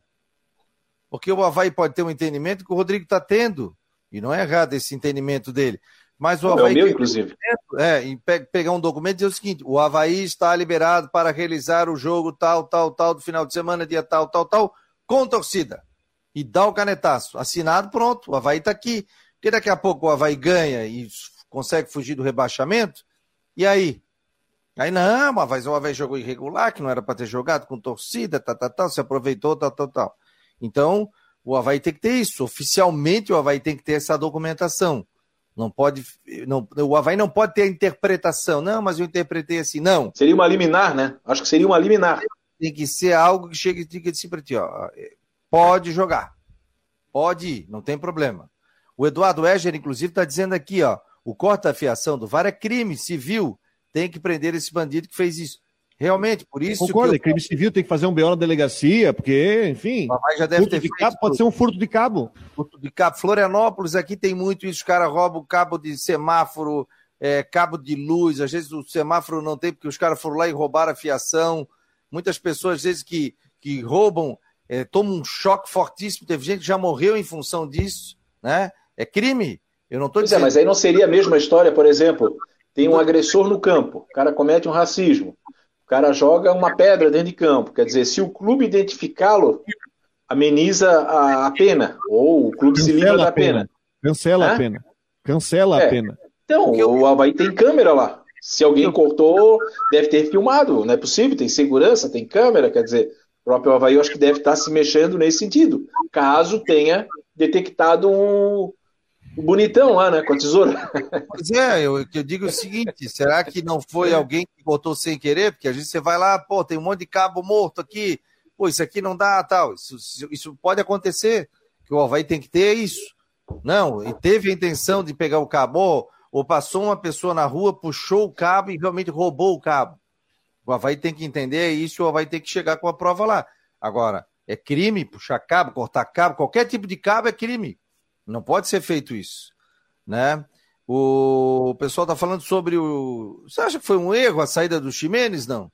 Speaker 1: Porque o Havaí pode ter um entendimento que o Rodrigo está tendo. E não é errado esse entendimento dele. Mas o Havaí. É
Speaker 3: o meu, inclusive.
Speaker 1: é, e pegar um documento e dizer o seguinte: o Havaí está liberado para realizar o jogo tal, tal, tal, do final de semana, dia tal, tal, tal, com torcida. e dá o canetaço. Assinado, pronto, o Havaí está aqui. Porque daqui a pouco o Havaí ganha e consegue fugir do rebaixamento, e aí? Aí não, mas o Havaí jogou irregular, que não era para ter jogado com torcida, tal, tal, tal, se aproveitou, tal, tal, tal. Então, o Havaí tem que ter isso. Oficialmente, o Havaí tem que ter essa documentação. Não pode. Não, o Havaí não pode ter a interpretação. Não, mas eu interpretei assim. Não.
Speaker 3: Seria uma liminar, né? Acho que seria uma liminar.
Speaker 1: Tem que ser algo que chegue e diga assim para ti, ó. Pode jogar. Pode ir, não tem problema. O Eduardo Eger, inclusive, está dizendo aqui, ó. O corte da fiação do VAR é crime civil. Tem que prender esse bandido que fez isso. Realmente, por isso.
Speaker 2: Concordo,
Speaker 1: que
Speaker 2: eu... crime civil tem que fazer um BO na delegacia, porque, enfim.
Speaker 1: Mas já deve ter
Speaker 2: de cabo, pode ser um furto de cabo.
Speaker 1: Furto de cabo. Florianópolis aqui tem muito isso, os caras roubam cabo de semáforo, é, cabo de luz. Às vezes o semáforo não tem, porque os caras foram lá e roubaram a fiação. Muitas pessoas, às vezes, que, que roubam, é, tomam um choque fortíssimo. Teve gente que já morreu em função disso, né? É crime. Eu não estou
Speaker 3: dizendo. É, mas aí não seria a mesma história, por exemplo. Tem um agressor no campo, o cara comete um racismo. O cara joga uma pedra dentro de campo. Quer dizer, se o clube identificá-lo, ameniza a, a, pena. Ou o clube Cancela se livra da pena. pena.
Speaker 2: Cancela a pena. Cancela é. a pena.
Speaker 3: Então, o Havaí tem câmera lá. Se alguém cortou, deve ter filmado. Não é possível, tem segurança, tem câmera. Quer dizer, o próprio Havaí eu acho que deve estar se mexendo nesse sentido. Caso tenha detectado um, bonitão lá, né? Com a tesoura.
Speaker 1: Pois é, eu, eu digo o seguinte: será que não foi alguém que botou sem querer? Porque às vezes você vai lá, pô, tem um monte de cabo morto aqui, pô, isso aqui não dá, tal. Isso, isso pode acontecer, que o Havaí tem que ter isso. Não, e teve a intenção de pegar o cabo, ou, ou passou uma pessoa na rua, puxou o cabo e realmente roubou o cabo. O Havaí tem que entender isso, o Havaí tem que chegar com a prova lá. Agora, é crime puxar cabo, cortar cabo, qualquer tipo de cabo é crime. Não pode ser feito isso, né? O pessoal está falando sobre o. Você acha que foi um erro a saída do Ximenes, não?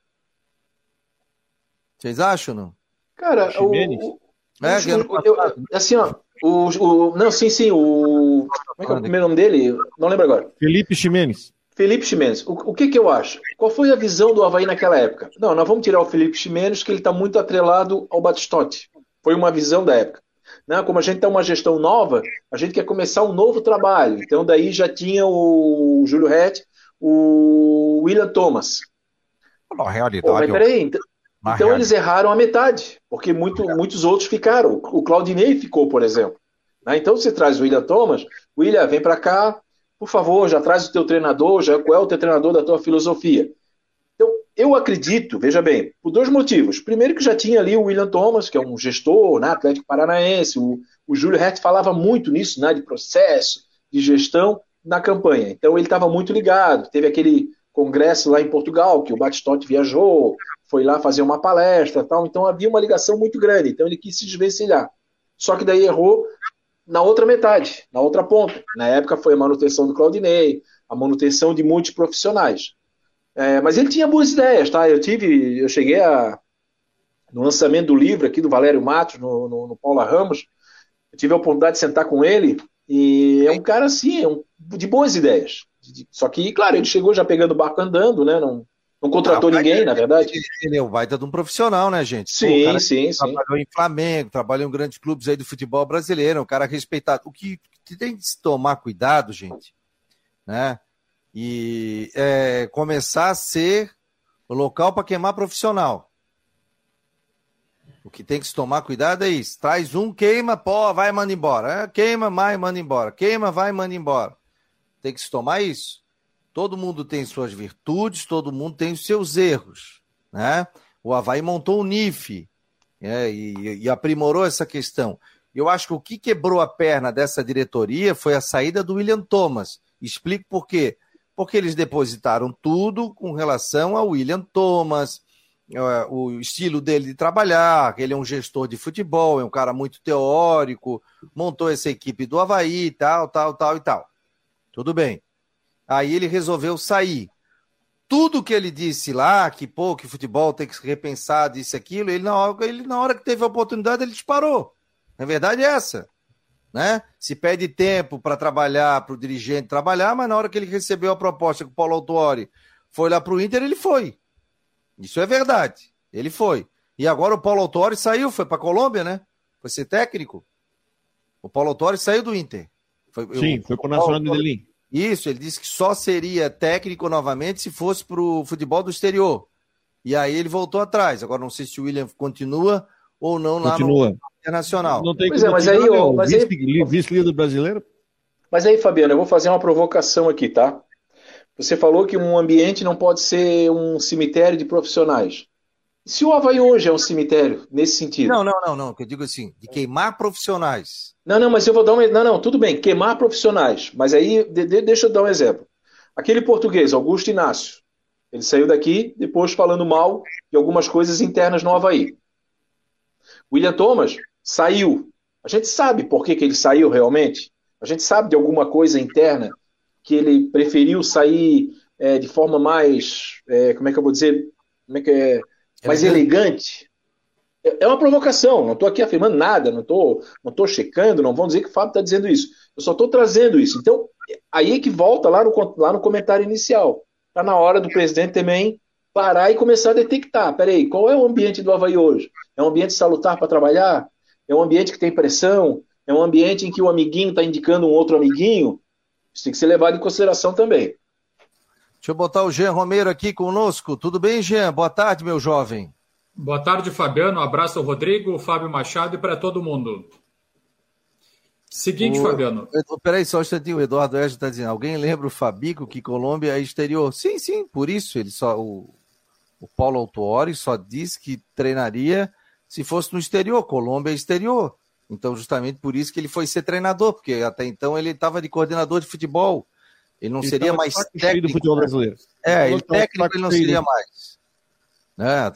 Speaker 1: Vocês acham, não?
Speaker 3: Cara, o, o, é, o, eu, assim, ó, o, o, não, sim, sim, o, como é que é o primeiro nome dele? Não lembro agora.
Speaker 2: Felipe Ximenes.
Speaker 3: Felipe Ximenes. O, o que que eu acho? Qual foi a visão do Havaí naquela época? Não, nós vamos tirar o Felipe Ximenes, que ele está muito atrelado ao Batistote. Foi uma visão da época. Né? Como a gente tem uma gestão nova, a gente quer começar um novo trabalho. Então, daí já tinha o Júlio Rett, o William Thomas.
Speaker 1: Na realidade. Pô, mas
Speaker 3: peraí, então, então eles erraram a metade, porque muito, muitos outros ficaram. O Claudinei ficou, por exemplo. Né? Então você traz o William Thomas, William, vem para cá, por favor, já traz o teu treinador, já qual é o teu treinador da tua filosofia. Eu acredito, veja bem, por dois motivos. Primeiro que já tinha ali o William Thomas, que é um gestor, né, Atlético Paranaense, o, o Júlio Rett falava muito nisso, né, de processo, de gestão na campanha. Então ele estava muito ligado. Teve aquele congresso lá em Portugal, que o Batistotti viajou, foi lá fazer uma palestra tal. Então havia uma ligação muito grande. Então ele quis se desvencilhar. Só que daí errou na outra metade, na outra ponta. Na época foi a manutenção do Claudinei, a manutenção de muitos profissionais. É, mas ele tinha boas ideias, tá? Eu tive, eu cheguei a no lançamento do livro aqui do Valério Matos, no, no, no Paula Ramos, eu tive a oportunidade de sentar com ele e é um cara assim, é um, de boas ideias. Só que, claro, ele chegou já pegando o barco andando, né? Não, não contratou ah, ninguém, na verdade.
Speaker 1: Ele é o baita de um profissional, né, gente?
Speaker 3: Sim, Pô, sim,
Speaker 1: sim. Trabalhou em Flamengo, trabalhou em grandes clubes aí do futebol brasileiro, é um cara respeitado. O que, que tem que se tomar cuidado, gente, né? E é, começar a ser o local para queimar profissional. O que tem que se tomar cuidado é isso. Traz um, queima, pô, vai manda embora. É, queima, mais manda embora. Queima, vai manda embora. Tem que se tomar isso. Todo mundo tem suas virtudes, todo mundo tem os seus erros. Né? O Havaí montou o NIF é, e, e aprimorou essa questão. Eu acho que o que quebrou a perna dessa diretoria foi a saída do William Thomas. Explico por quê porque eles depositaram tudo com relação ao William Thomas, é, o estilo dele de trabalhar, ele é um gestor de futebol, é um cara muito teórico, montou essa equipe do Havaí, tal, tal, tal e tal. Tudo bem. Aí ele resolveu sair. Tudo que ele disse lá, que pô, que futebol tem que se repensar, disse aquilo, ele na hora, ele, na hora que teve a oportunidade, ele disparou. Na verdade é essa né? Se pede tempo para trabalhar, para o dirigente trabalhar, mas na hora que ele recebeu a proposta que o Paulo Autuori foi lá para o Inter, ele foi. Isso é verdade. Ele foi. E agora o Paulo Autuori saiu, foi para a Colômbia, né? Foi ser técnico. O Paulo Autori saiu do Inter.
Speaker 2: Foi, Sim, eu, foi para o Nacional de Delin.
Speaker 1: Isso, ele disse que só seria técnico novamente se fosse para o futebol do exterior. E aí ele voltou atrás. Agora não sei se o William continua ou não lá
Speaker 2: continua.
Speaker 1: no Internacional.
Speaker 3: Não tem pois é, mas aí, ó, mas
Speaker 2: vice, vice-líder brasileiro.
Speaker 3: Mas aí, Fabiano, eu vou fazer uma provocação aqui, tá? Você falou que um ambiente não pode ser um cemitério de profissionais. Se o Havaí hoje é um cemitério, nesse sentido.
Speaker 1: Não, não, não, não. Que eu digo assim, de queimar profissionais.
Speaker 3: Não, não, mas eu vou dar um. Não, não, tudo bem, queimar profissionais. Mas aí, de, de, deixa eu dar um exemplo. Aquele português, Augusto Inácio, ele saiu daqui depois falando mal de algumas coisas internas no Havaí. William Thomas saiu. A gente sabe por que, que ele saiu realmente. A gente sabe de alguma coisa interna que ele preferiu sair é, de forma mais, é, como é que eu vou dizer, como é que é, mais elegante. É, é uma provocação, não estou aqui afirmando nada, não estou não tô checando, não vão dizer que o Fábio está dizendo isso. Eu só estou trazendo isso. Então, aí é que volta lá no, lá no comentário inicial. Está na hora do presidente também parar e começar a detectar. Peraí, qual é o ambiente do Havaí hoje? É um ambiente salutar para trabalhar? É um ambiente que tem pressão? É um ambiente em que o amiguinho está indicando um outro amiguinho? Isso tem que ser levado em consideração também.
Speaker 1: Deixa eu botar o Jean Romero aqui conosco. Tudo bem, Jean? Boa tarde, meu jovem.
Speaker 6: Boa tarde, Fabiano. Um abraço ao Rodrigo, Fábio Machado e para todo mundo. Seguinte, o... Fabiano.
Speaker 1: Peraí, só um instantinho. O Eduardo Erge está dizendo: alguém lembra o Fabico que Colômbia é exterior? Sim, sim, por isso ele só. O, o Paulo Autuori só disse que treinaria se fosse no exterior. Colômbia é exterior. Então, justamente por isso que ele foi ser treinador, porque até então ele estava de coordenador de futebol. Ele não ele seria mais técnico.
Speaker 2: do futebol brasileiro.
Speaker 1: É, ele técnico ele não seria mais. Né?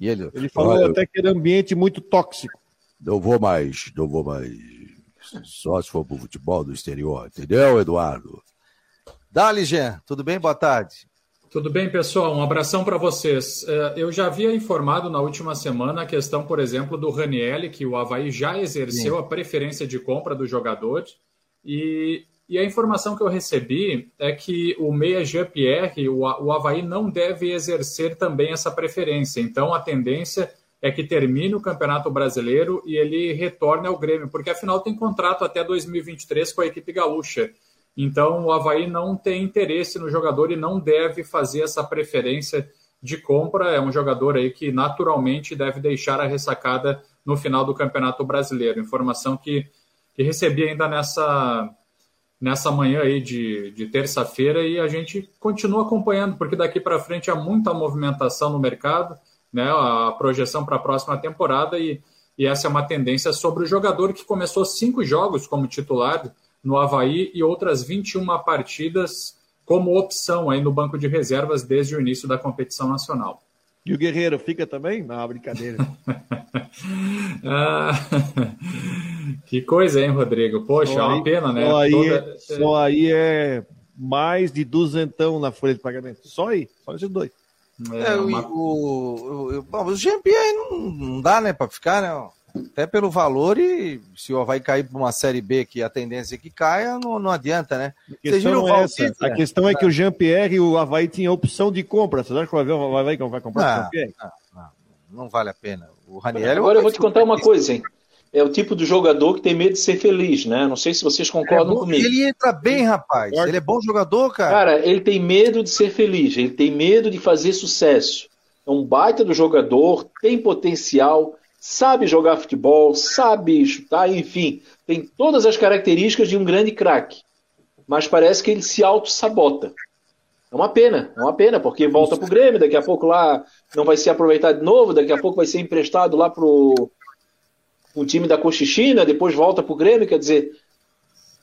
Speaker 2: E ele, ele falou até que era ambiente muito tóxico.
Speaker 5: Não vou mais, não vou mais. Só se for para o futebol do exterior, entendeu, Eduardo?
Speaker 1: Dali, Jean, tudo bem? Boa tarde.
Speaker 6: Tudo bem, pessoal? Um abração para vocês. É, eu já havia informado na última semana a questão, por exemplo, do Ranielli, que o Havaí já exerceu Sim. a preferência de compra do jogador. E, e, a informação que eu recebi é que o Meia Jean-Pierre, o, o Havaí não deve exercer também essa preferência. Então, a tendência é que termine o Campeonato Brasileiro e ele retorne ao Grêmio, porque afinal tem contrato até 2023 com a equipe gaúcha. Então, o Havaí não tem interesse no jogador e não deve fazer essa preferência de compra. É um jogador aí que naturalmente deve deixar a ressacada no final do Campeonato Brasileiro. Informação que, que recebi ainda nessa, nessa manhã aí de, de terça-feira e a gente continua acompanhando, porque daqui para frente há muita movimentação no mercado, né? A projeção para a próxima temporada e, e essa é uma tendência sobre o jogador que começou cinco jogos como titular no Havaí e outras 21 partidas como opção aí no banco de reservas desde o início da competição nacional.
Speaker 2: E o Guerreiro fica também? Não, brincadeira.
Speaker 6: ah, que coisa, hein, Rodrigo? Poxa, só é uma aí, pena, né?
Speaker 2: Só aí, Toda... é, só aí é mais de duzentão na folha de pagamento. Só aí, só esses dois.
Speaker 1: É, é uma... o, o, o, GMP aí não, não dá, né, para ficar, né? Até pelo valor e se o Havaí cair para uma Série B, que a tendência é que caia, não, não adianta, né?
Speaker 2: A questão, é essa. a questão é que o Jean-Pierre e o Havaí tinham opção de compra. Você acha que o Havaí vai comprar
Speaker 1: não, não, não, não, vale a pena. O Raniel...
Speaker 3: Agora eu vou te contar uma coisa, hein? É o tipo do jogador que tem medo de ser feliz, né? Não sei se vocês concordam é comigo.
Speaker 1: Ele entra bem, rapaz. Ele é bom jogador, cara.
Speaker 3: Cara, ele tem medo de ser feliz. Ele tem medo de fazer sucesso. É um baita do jogador, tem potencial, sabe jogar futebol, sabe chutar, enfim, tem todas as características de um grande craque. Mas parece que ele se auto-sabota. É uma pena, é uma pena, porque volta pro Grêmio, daqui a pouco lá não vai ser aproveitado de novo, daqui a pouco vai ser emprestado lá pro, pro time da Cochichina, depois volta pro Grêmio, quer dizer,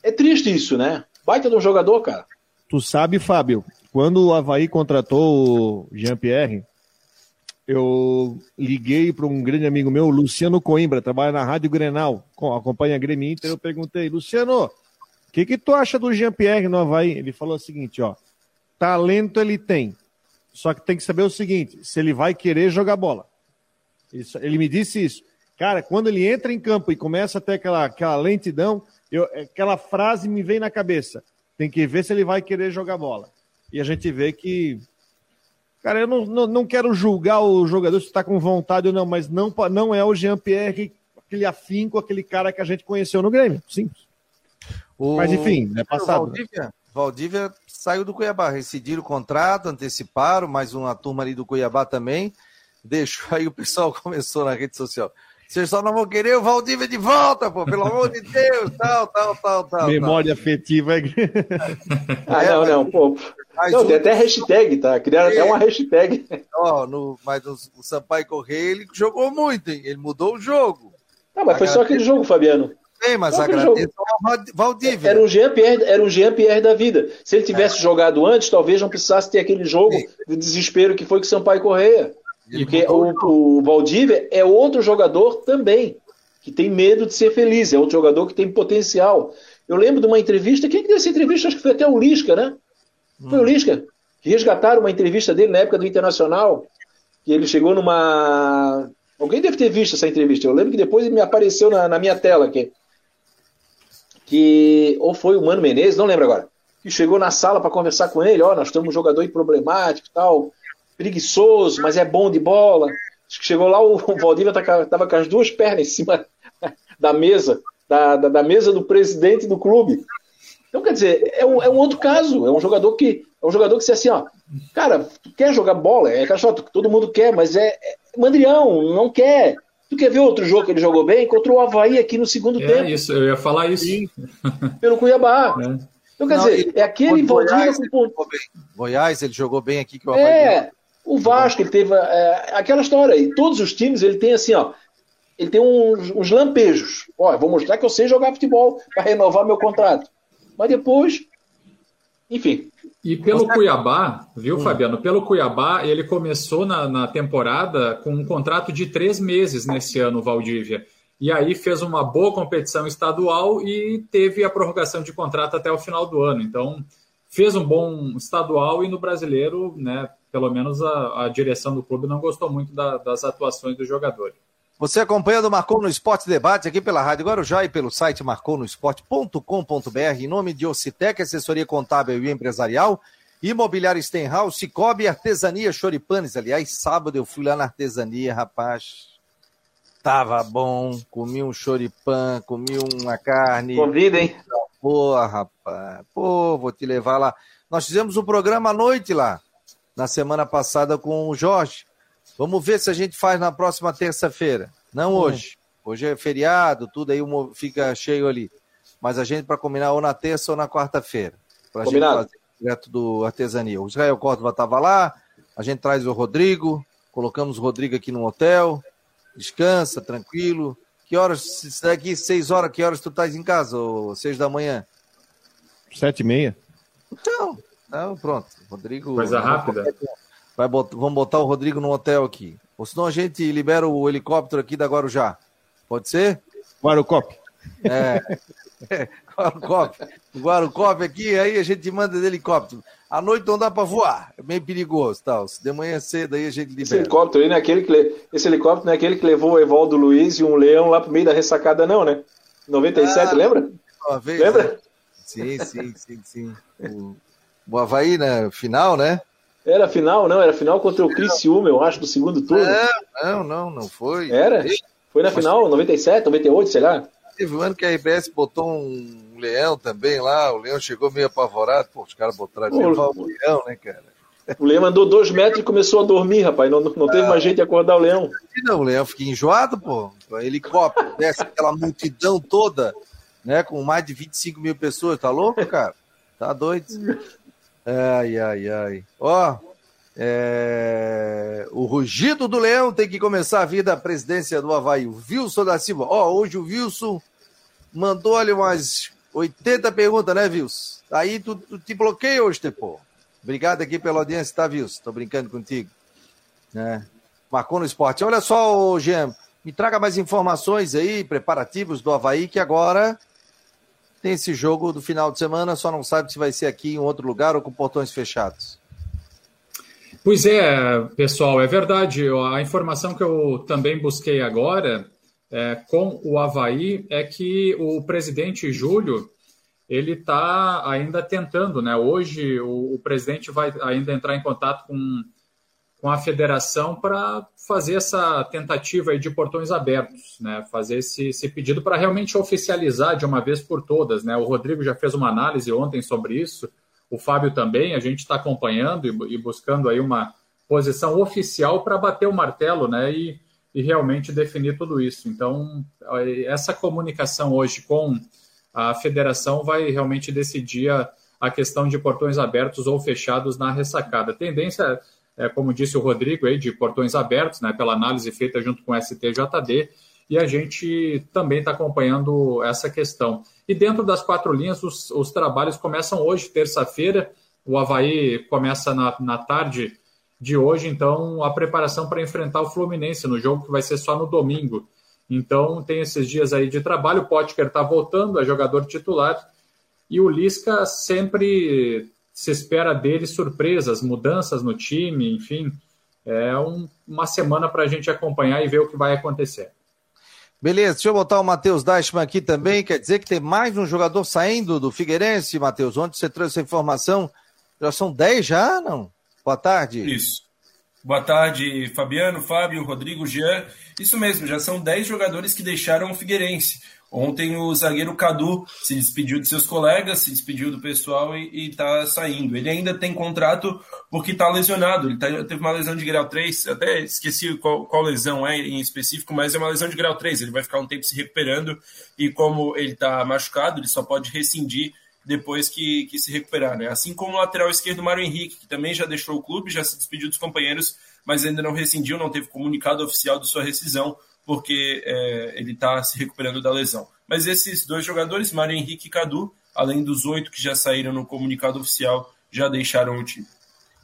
Speaker 3: é triste isso, né? Baita de um jogador, cara.
Speaker 2: Tu sabe, Fábio, quando o Havaí contratou o Jean-Pierre, eu liguei para um grande amigo meu, Luciano Coimbra, trabalha na Rádio Grenal, acompanha a Grêmio Inter, eu perguntei, Luciano, o que, que tu acha do Jean-Pierre no Havaí? Ele falou o seguinte, ó, talento ele tem, só que tem que saber o seguinte, se ele vai querer jogar bola. Ele me disse isso. Cara, quando ele entra em campo e começa a ter aquela, aquela lentidão, eu, aquela frase me vem na cabeça. Tem que ver se ele vai querer jogar bola. E a gente vê que Cara, eu não, não, não quero julgar o jogador se está com vontade ou não, mas não, não é o Jean-Pierre aquele afim com aquele cara que a gente conheceu no Grêmio. Simples. O... Mas enfim, é passado.
Speaker 1: Valdívia, Valdívia saiu do Cuiabá, rescindiram o contrato, anteciparam, mais uma turma ali do Cuiabá também. Deixou, aí o pessoal começou na rede social. Vocês só não vão querer o Valdívia de volta, pô, pelo amor de Deus, tal, tal, tal, tal.
Speaker 2: Memória tal. afetiva. É
Speaker 3: ah, não, não, pô. Não, tem até hashtag, tá? Criaram até uma hashtag.
Speaker 1: Ó, no, mas o, o Sampaio Correia, ele jogou muito, hein? Ele mudou o jogo.
Speaker 3: Ah, mas foi só aquele jogo, Fabiano.
Speaker 1: Sim, mas agradeço ao Valdívia.
Speaker 3: Era um Jean Pierre, era um Jean da vida. Se ele tivesse é. jogado antes, talvez não precisasse ter aquele jogo Sim. de desespero que foi com o Sampaio Correia. Porque o, o Valdívia é outro jogador também, que tem medo de ser feliz, é outro jogador que tem potencial. Eu lembro de uma entrevista, quem que deu essa entrevista? Acho que foi até o Lisca, né? Foi hum. o Lisca, que resgataram uma entrevista dele na época do Internacional, que ele chegou numa. Alguém deve ter visto essa entrevista. Eu lembro que depois me apareceu na, na minha tela aqui. Que. Ou foi o Mano Menezes, não lembro agora. Que chegou na sala para conversar com ele, ó, oh, nós temos um jogador problemático e tal preguiçoso, mas é bom de bola. Acho que chegou lá, o Valdívia estava com as duas pernas em cima da mesa, da, da, da, mesa do presidente do clube. Então, quer dizer, é um, é um outro caso. É um jogador que é um jogador que se assim, ó, cara, tu quer jogar bola? É aquela todo mundo quer, mas é, é Mandrião, não quer. Tu quer ver outro jogo que ele jogou bem? Contra o Havaí aqui no segundo
Speaker 6: é
Speaker 3: tempo.
Speaker 6: isso, eu ia falar isso. Sim,
Speaker 3: pelo Cuiabá. É. Então, quer não, dizer, é aquele
Speaker 1: Valdívia com... Goiás, ele jogou bem aqui que o
Speaker 3: Havaí. É, o Vasco, ele teve é, aquela história aí. Todos os times, ele tem assim, ó. Ele tem uns, uns lampejos. Ó, vou mostrar que eu sei jogar futebol para renovar meu contrato. Mas depois, enfim.
Speaker 6: E pelo Cuiabá, viu, hum. Fabiano? Pelo Cuiabá, ele começou na, na temporada com um contrato de três meses nesse ano, Valdívia. E aí fez uma boa competição estadual e teve a prorrogação de contrato até o final do ano. Então, fez um bom estadual e no brasileiro, né, pelo menos a, a direção do clube não gostou muito da, das atuações do jogador.
Speaker 1: Você acompanhando o Marcou no Esporte Debate aqui pela Rádio Guarujá e pelo site marconosport.com.br em nome de Ocitec, assessoria contábil e empresarial, Imobiliário Stenhouse, Cicobi, Artesania Choripanes. Aliás, sábado eu fui lá na artesania, rapaz. Tava bom, comi um choripan, comi uma carne.
Speaker 3: Convida, hein?
Speaker 1: Porra, rapaz. Pô, vou te levar lá. Nós fizemos um programa à noite lá na semana passada com o Jorge. Vamos ver se a gente faz na próxima terça-feira. Não hum. hoje. Hoje é feriado, tudo aí fica cheio ali. Mas a gente para combinar ou na terça ou na quarta-feira. Para a gente fazer direto do artesania. O Israel Córdoba estava lá, a gente traz o Rodrigo, colocamos o Rodrigo aqui no hotel, descansa, tranquilo. Que horas, se daqui seis horas, que horas tu estás em casa? Ou seis da manhã?
Speaker 2: Sete e meia.
Speaker 1: Então, não, pronto. Rodrigo.
Speaker 6: Coisa rápida.
Speaker 1: Vai botar, vamos botar o Rodrigo no hotel aqui. Ou senão a gente libera o helicóptero aqui da Guarujá. Pode ser?
Speaker 2: Guarucop.
Speaker 1: É. é Guarucop. O Guarucop aqui, aí a gente manda de helicóptero. À noite não dá para voar, é meio perigoso, tal. Se de manhã cedo aí a gente libera.
Speaker 3: Esse helicóptero aí não é aquele que, esse helicóptero não é aquele que levou o Evaldo Luiz e um leão lá pro meio da ressacada, não, né? 97, ah, lembra?
Speaker 1: Uma vez, lembra? Né? Sim, sim, sim, sim. O o Havaí, né? Final, né?
Speaker 3: Era final, não, era final contra o Criciúma, eu acho, do segundo turno.
Speaker 1: Não, não, não, foi.
Speaker 3: Era? Foi na final, 97, 98, sei lá.
Speaker 1: Teve um ano que a RBS botou um leão também lá, o leão chegou meio apavorado, pô, os caras botaram o leão, né, cara?
Speaker 3: O leão andou dois metros e começou a dormir, rapaz. Não, não teve ah, mais jeito de acordar o leão.
Speaker 1: Não, o leão fica enjoado, pô. Helicóptero, desce aquela multidão toda, né? Com mais de 25 mil pessoas. Tá louco, cara? Tá doido. Ai, ai, ai. Ó, é... o rugido do leão tem que começar a vir da presidência do Havaí. O Wilson da Silva. Ó, hoje o Wilson mandou ali umas 80 perguntas, né, Wilson? Aí tu, tu te bloqueia hoje, pô. Obrigado aqui pela audiência, tá, Wilson? Tô brincando contigo. Né? Marcou no esporte. Olha só, Jean, me traga mais informações aí, preparativos do Havaí, que agora tem esse jogo do final de semana, só não sabe se vai ser aqui em outro lugar ou com portões fechados.
Speaker 6: Pois é, pessoal, é verdade. A informação que eu também busquei agora é, com o Havaí é que o presidente Júlio ele está ainda tentando, né? Hoje o, o, presidente vai ainda entrar em contato com com a federação para fazer essa tentativa de portões abertos, né? Fazer esse, esse pedido para realmente oficializar de uma vez por todas, né? O Rodrigo já fez uma análise ontem sobre isso, o Fábio também, a gente está acompanhando e, e, buscando aí uma posição oficial para bater o martelo, né? E, e realmente definir tudo isso. Então, essa comunicação hoje com a federação vai realmente decidir a, a questão de portões abertos ou fechados na ressacada. Tendência é, como disse o Rodrigo, aí, de portões abertos, né, pela análise feita junto com o STJD, e a gente também está acompanhando essa questão. E dentro das quatro linhas, os, os trabalhos começam hoje, terça-feira, o Havaí começa na, na tarde de hoje, então a preparação para enfrentar o Fluminense no jogo que vai ser só no domingo. Então tem esses dias aí de trabalho, o Potker está voltando, é jogador titular, e o Lisca sempre se espera dele surpresas, mudanças no time, enfim. É um, uma semana para a gente acompanhar e ver o que vai acontecer.
Speaker 1: Beleza, deixa eu botar o Matheus Deichmann aqui também. Quer dizer que tem mais um jogador saindo do Figueirense, Matheus? Onde você trouxe essa informação? Já são 10 já, não? Boa tarde.
Speaker 7: Isso. Boa tarde, Fabiano, Fábio, Rodrigo, Jean. Isso mesmo, já são 10 jogadores que deixaram o Figueirense. Ontem o zagueiro Cadu se despediu de seus colegas, se despediu do pessoal e está saindo. Ele ainda tem contrato porque está lesionado. Ele tá, teve uma lesão de grau 3, até esqueci qual, qual, lesão é em específico, mas é uma lesão de grau 3. Ele vai ficar um tempo se recuperando e como ele está machucado, ele só pode rescindir depois que, que se recuperar. Né? Assim como o lateral esquerdo Mário Henrique, que também já deixou o clube, já se despediu dos companheiros, mas ainda não rescindiu, não teve comunicado oficial de sua rescisão porque é, ele está se recuperando da lesão. Mas esses dois jogadores, Mário Henrique e Cadu, além dos oito que já saíram no comunicado oficial, já deixaram o time.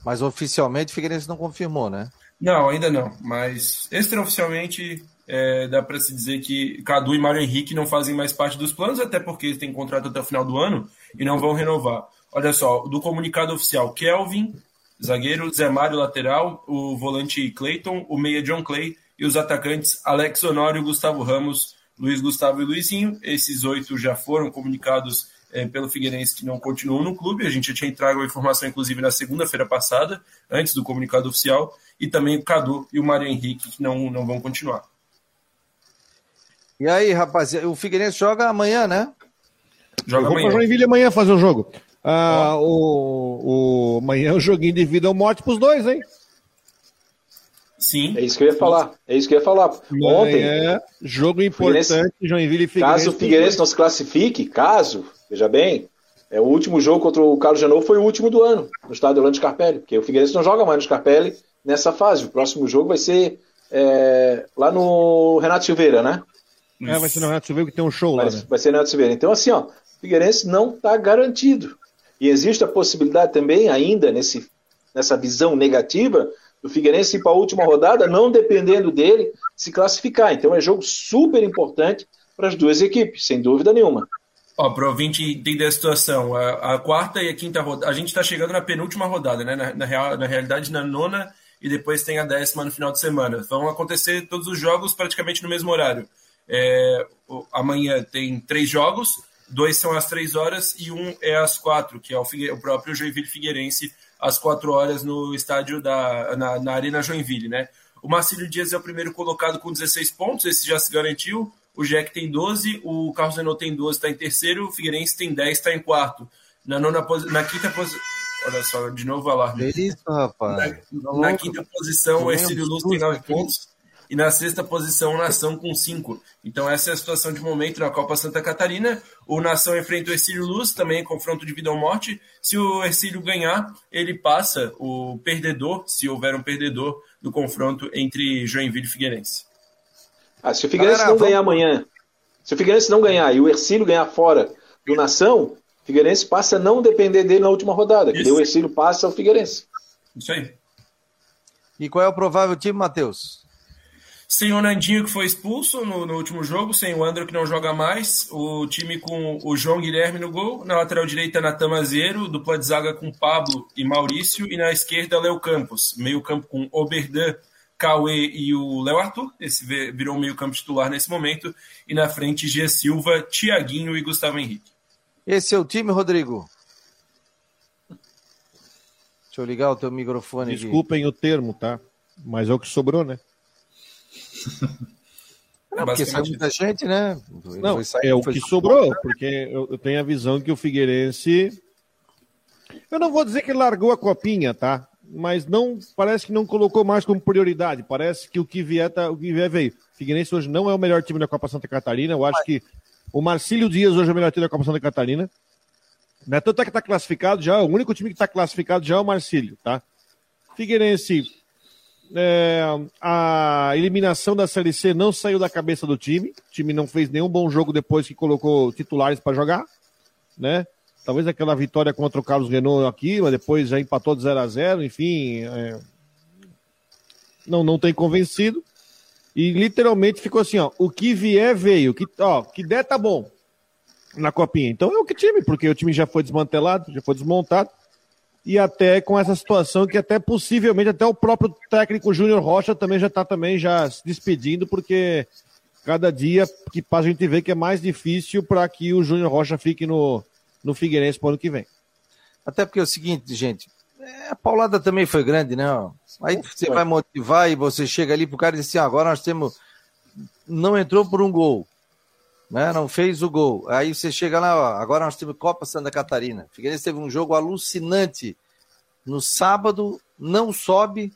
Speaker 1: Mas oficialmente o Figueirense não confirmou, né?
Speaker 7: Não, ainda não. Mas extraoficialmente é, dá para se dizer que Cadu e Mário Henrique não fazem mais parte dos planos, até porque eles têm contrato até o final do ano e não vão renovar. Olha só, do comunicado oficial, Kelvin, zagueiro, Zé Mário, lateral, o volante Clayton, o meia John Clay, e os atacantes Alex Honório, Gustavo Ramos, Luiz Gustavo e Luizinho. Esses oito já foram comunicados é, pelo Figueirense que não continuam no clube. A gente já tinha entregue a informação, inclusive, na segunda-feira passada, antes do comunicado oficial, e também o Cadu e o Mário Henrique, que não, não vão continuar.
Speaker 1: E aí, rapaziada, o Figueirense joga amanhã, né?
Speaker 2: Joga amanhã. Vou Joinville amanhã fazer o jogo. Ah, o, o, amanhã é o joguinho de vida ou morte pros dois, hein?
Speaker 3: Sim. É isso que eu ia falar. É isso que eu ia falar. Ontem.
Speaker 2: É jogo importante, Joinville e
Speaker 3: Figueirense. Caso o Figueirense não se classifique, caso, veja bem, é o último jogo contra o Carlos Janot foi o último do ano, no estádio Orlando Scarpelli, porque o Figueirense não joga mais no Scarpelli nessa fase. O próximo jogo vai ser é, lá no Renato Silveira, né?
Speaker 2: É, vai ser no Renato Silveira que tem um show
Speaker 3: vai,
Speaker 2: lá. Né?
Speaker 3: Vai ser no Renato Silveira. Então, assim, ó, o Figueirense não está garantido. E existe a possibilidade também, ainda nesse, nessa visão negativa, do Figueirense ir para a última rodada, não dependendo dele se classificar. Então é jogo super importante para as duas equipes, sem dúvida nenhuma.
Speaker 7: Ó, para o ouvinte entender a situação, a, a, quarta e a quinta rodada, a gente está chegando na penúltima rodada, né? Na, na, real, na realidade, na nona e depois tem a décima no final de semana. Vão acontecer todos os jogos praticamente no mesmo horário. É, amanhã tem três jogos, dois são às três horas e um é às quatro, que é o, o próprio Joinville Figueirense às quatro horas no estádio da na, na, Arena Joinville, né? O Marcílio Dias é o primeiro colocado com 16 pontos, esse já se garantiu. O Jack tem 12, o Carlos Renault tem 12, está em terceiro, o Figueirense tem 10, está em quarto. Na, nona, na quinta posição. Olha só, de novo o alarme.
Speaker 1: Isso, rapaz.
Speaker 7: Na, na quinta posição, o Ercílio Luz tem 9 pontos e na sexta posição o Nação com cinco. Então essa é a situação de momento na Copa Santa Catarina. O Nação enfrenta o Ercílio Luz, também em confronto de vida ou morte. Se o Ercílio ganhar, ele passa o perdedor, se houver um perdedor, do confronto entre Joinville e Figueirense.
Speaker 3: Ah, se o Figueirense Galera, não vamos... ganhar amanhã, se o Figueirense não ganhar e o Ercílio ganhar fora do Nação, o Figueirense passa a não depender dele na última rodada, que o Ercílio passa ao Figueirense.
Speaker 7: Isso aí.
Speaker 1: E qual é o provável time, Matheus?
Speaker 7: Sem o Nandinho, que foi expulso no, no, último jogo, sem o André, que não joga mais. O time com o João Guilherme no gol. Na lateral direita, Natan Mazeiro. Dupla de zaga com Pablo e Maurício. E na esquerda, Léo Campos. Meio campo com Oberdan, Cauê e o Léo Arthur. Esse virou meio campo titular nesse momento. E na frente, Gia Silva, Tiaguinho e Gustavo Henrique.
Speaker 1: Esse é o time, Rodrigo? Deixa eu ligar o teu microfone
Speaker 2: Desculpem aqui. o termo, tá? Mas é o que sobrou, né?
Speaker 1: Não, porque saiu muita gente, né?
Speaker 2: Não, sair, é o que sobrou, porque eu, eu, tenho a visão que o Figueirense. Eu não vou dizer que ele largou a copinha, tá? Mas não parece que não colocou mais como prioridade. Parece que o que vier, tá, o que vier veio. O Figueirense hoje não é o melhor time da Copa Santa Catarina. Eu acho que o Marcílio Dias hoje é o melhor time da Copa Santa Catarina. Né? Tanto é que está classificado já, o único time que está classificado já é o Marcílio, tá? Figueirense é, a eliminação da Série C não saiu da cabeça do time. O time não fez nenhum bom jogo depois que colocou titulares para jogar, né? Talvez aquela vitória contra o Carlos Renault aqui, mas depois já empatou de 0 a 0 enfim. É... Não, não tem convencido. E literalmente ficou assim, ó. O que vier, veio. Que, ó, que der, tá bom. Na copinha. Então é o que time, porque o time já foi desmantelado, já foi desmontado e até com essa situação que até possivelmente até o próprio técnico Júnior Rocha também já está também já se despedindo porque cada dia que passa a gente vê que é mais difícil para que o Júnior Rocha fique no, no Figueirense para o ano que vem.
Speaker 1: Até porque é o seguinte, gente, é, a paulada também foi grande, né? Aí você vai motivar e você chega ali pro cara e diz assim, ah, agora nós temos não entrou por um gol né? Não fez o gol. Aí você chega lá, ó, agora nós temos Copa Santa Catarina. Figueirense teve um jogo alucinante no sábado, não sobe,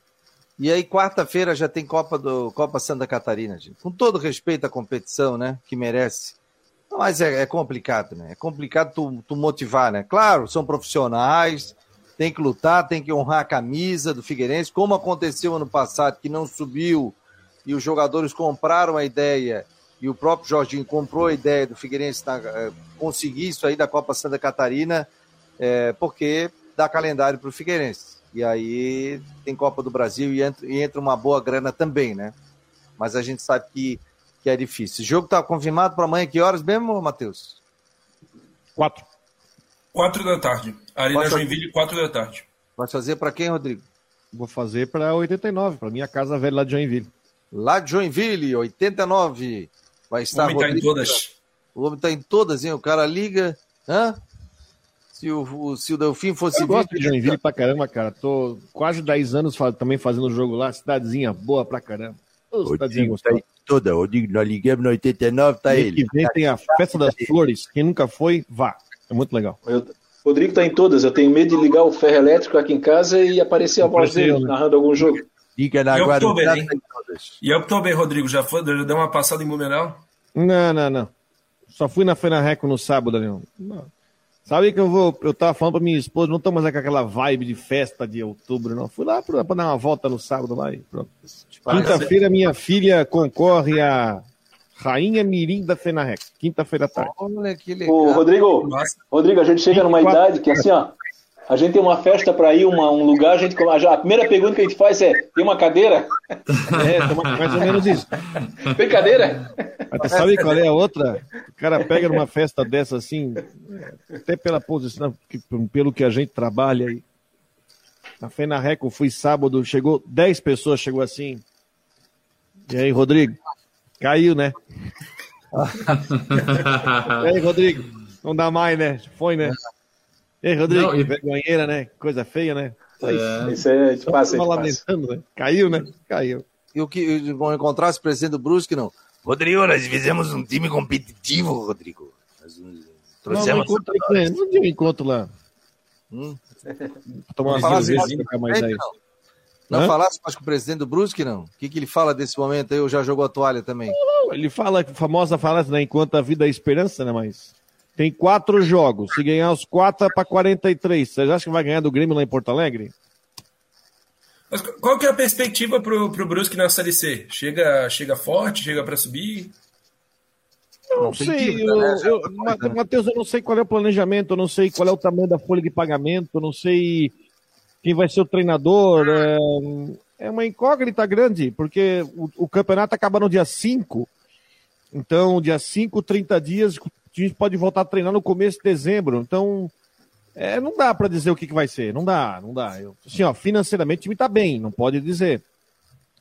Speaker 1: e aí quarta-feira já tem Copa do Copa Santa Catarina, gente. Com todo respeito à competição, né, que merece. Mas é, é complicado, né? É complicado tu, tu, motivar, né? Claro, são profissionais, tem que lutar, tem que honrar a camisa do Figueirense, como aconteceu ano passado, que não subiu e os jogadores compraram a ideia e o próprio Jorginho comprou a ideia do Figueirense na, é, conseguir isso aí da Copa Santa Catarina, é, porque dá calendário para o Figueirense. E aí tem Copa do Brasil e entra, e entra, uma boa grana também, né? Mas a gente sabe que, que é difícil. O jogo está confirmado para amanhã, que horas mesmo, Matheus?
Speaker 2: Quatro.
Speaker 7: Quatro da tarde. Arena Pode Joinville, quatro da tarde.
Speaker 1: Vai fazer para quem, Rodrigo?
Speaker 2: Vou fazer para 89, para minha casa velha lá de Joinville.
Speaker 1: Lá de Joinville, 89. Vai estar.
Speaker 7: O homem está em todas.
Speaker 1: O homem está em todas, hein? O cara liga. Hã? Se o, se o Delfim fosse.
Speaker 2: Eu gosto de Joinville pra caramba, cara. Tô quase 10 anos também fazendo jogo lá. Cidadezinha boa pra caramba.
Speaker 5: Ô, cidadezinha tá toda. O Digo, nós ligamos no 89, tá ele.
Speaker 2: que vem tem a Festa das Flores. Quem nunca foi, vá. É muito legal.
Speaker 3: Eu, Rodrigo tá em todas. Eu tenho medo de ligar o ferro elétrico aqui em casa e aparecer a voz dele né? narrando algum jogo.
Speaker 7: Diga na Guarujá. E Oktober, Rodrigo, já, foi, já deu uma passada em Blumenau?
Speaker 2: Não, não, não. Só fui na Feira Reco no sábado, Leon. Não. Sabe que eu vou. Eu tava falando pra minha esposa, não tô mais com aquela vibe de festa de outubro, não. Fui lá pra, pra dar uma volta no sábado lá e pronto. Quinta-feira, minha filha concorre a Rainha Mirim da Fenarrec. Quinta-feira à tarde.
Speaker 3: Olha que legal. Ô, Rodrigo, Rodrigo, a gente chega numa idade que assim, ó. A gente tem uma festa para ir, uma, um lugar, a gente. Já, a primeira pergunta que a gente faz é: tem uma cadeira?
Speaker 2: É, mais ou menos isso.
Speaker 3: Tem cadeira?
Speaker 2: Mas sabe qual é a outra? O cara pega numa festa dessa assim, até pela posição, pelo que a gente trabalha aí. Na Fenarreco, fui sábado, chegou 10 pessoas, chegou assim. E aí, Rodrigo? Caiu, né? e aí, Rodrigo? Não dá mais, né? Foi, né? Ei, Rodrigo, não, e... vergonheira, né? Coisa feia, né?
Speaker 3: É. Isso aí, a gente passa, a gente
Speaker 2: lamentando, né? Caiu, né? Caiu.
Speaker 1: E o que vão encontrar esse presidente do Brusque, não? Rodrigo, nós fizemos um time competitivo, Rodrigo. Nós
Speaker 2: trouxemos... Não, não, encontro, não tinha um encontro lá. Hum?
Speaker 1: Tomar uma falasse mais, mais aí. Não, não falasse mais com o presidente do Brusque, não? O que, que ele fala desse momento aí? Ou já jogou a toalha também?
Speaker 2: Não, não, ele fala, famosa frase, né? Enquanto a vida é esperança, né? Mas tem quatro jogos. Se ganhar os quatro, é para 43. Vocês acham que vai ganhar do Grêmio lá em Porto Alegre?
Speaker 7: Mas qual que é a perspectiva pro, pro Brusque na Série C? Chega, chega forte? Chega para subir?
Speaker 2: Eu não, sei, eu, né? eu, eu, Matheus, eu não sei qual é o planejamento, eu não sei qual é o tamanho da folha de pagamento, eu não sei quem vai ser o treinador. É, é uma incógnita grande, porque o, o, campeonato acaba no dia 5. Então, dia 5, 30 dias, time pode voltar a treinar no começo de dezembro. Então, é, não dá para dizer o que, que vai ser. Não dá, não dá. Eu, assim, ó, financeiramente o time está bem, não pode dizer.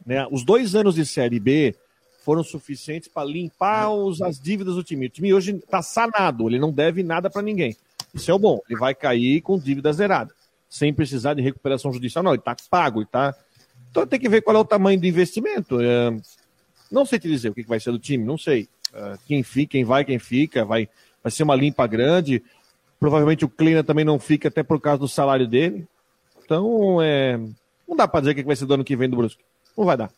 Speaker 2: Né? Os dois anos de Série B foram suficientes para limpar os, as dívidas do time. O time hoje está sanado, ele não deve nada para ninguém. Isso é o bom, ele vai cair com dívida zerada. sem precisar de recuperação judicial. Não, ele está pago, ele está. Então tem que ver qual é o tamanho do investimento. É... Não sei te dizer o que vai ser do time, não sei. É... Quem fica, quem vai, quem fica, vai, vai ser uma limpa grande. Provavelmente o Kleina também não fica, até por causa do salário dele. Então, é... não dá para dizer o que vai ser do ano que vem do Brusque. Não vai dar.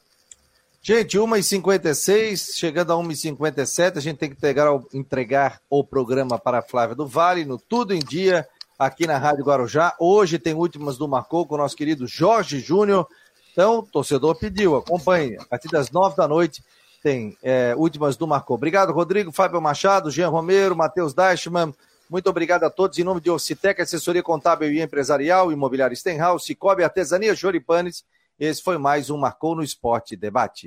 Speaker 1: Gente, 1h56, chegando a 1h57, a gente tem que entregar, entregar o programa para a Flávia do Vale, no Tudo em Dia, aqui na Rádio Guarujá. Hoje tem últimas do Marcou com o nosso querido Jorge Júnior. Então, torcedor pediu, acompanhe. A partir das 9 da noite tem é, últimas do Marcou. Obrigado, Rodrigo, Fábio Machado, Jean Romero, Matheus Deichmann. Muito obrigado a todos. Em nome de Ocitec, assessoria contábil e empresarial, imobiliário Stenhouse, Cicobi, Artesania, Joripanes esse foi mais um Marcou no Esporte Debate.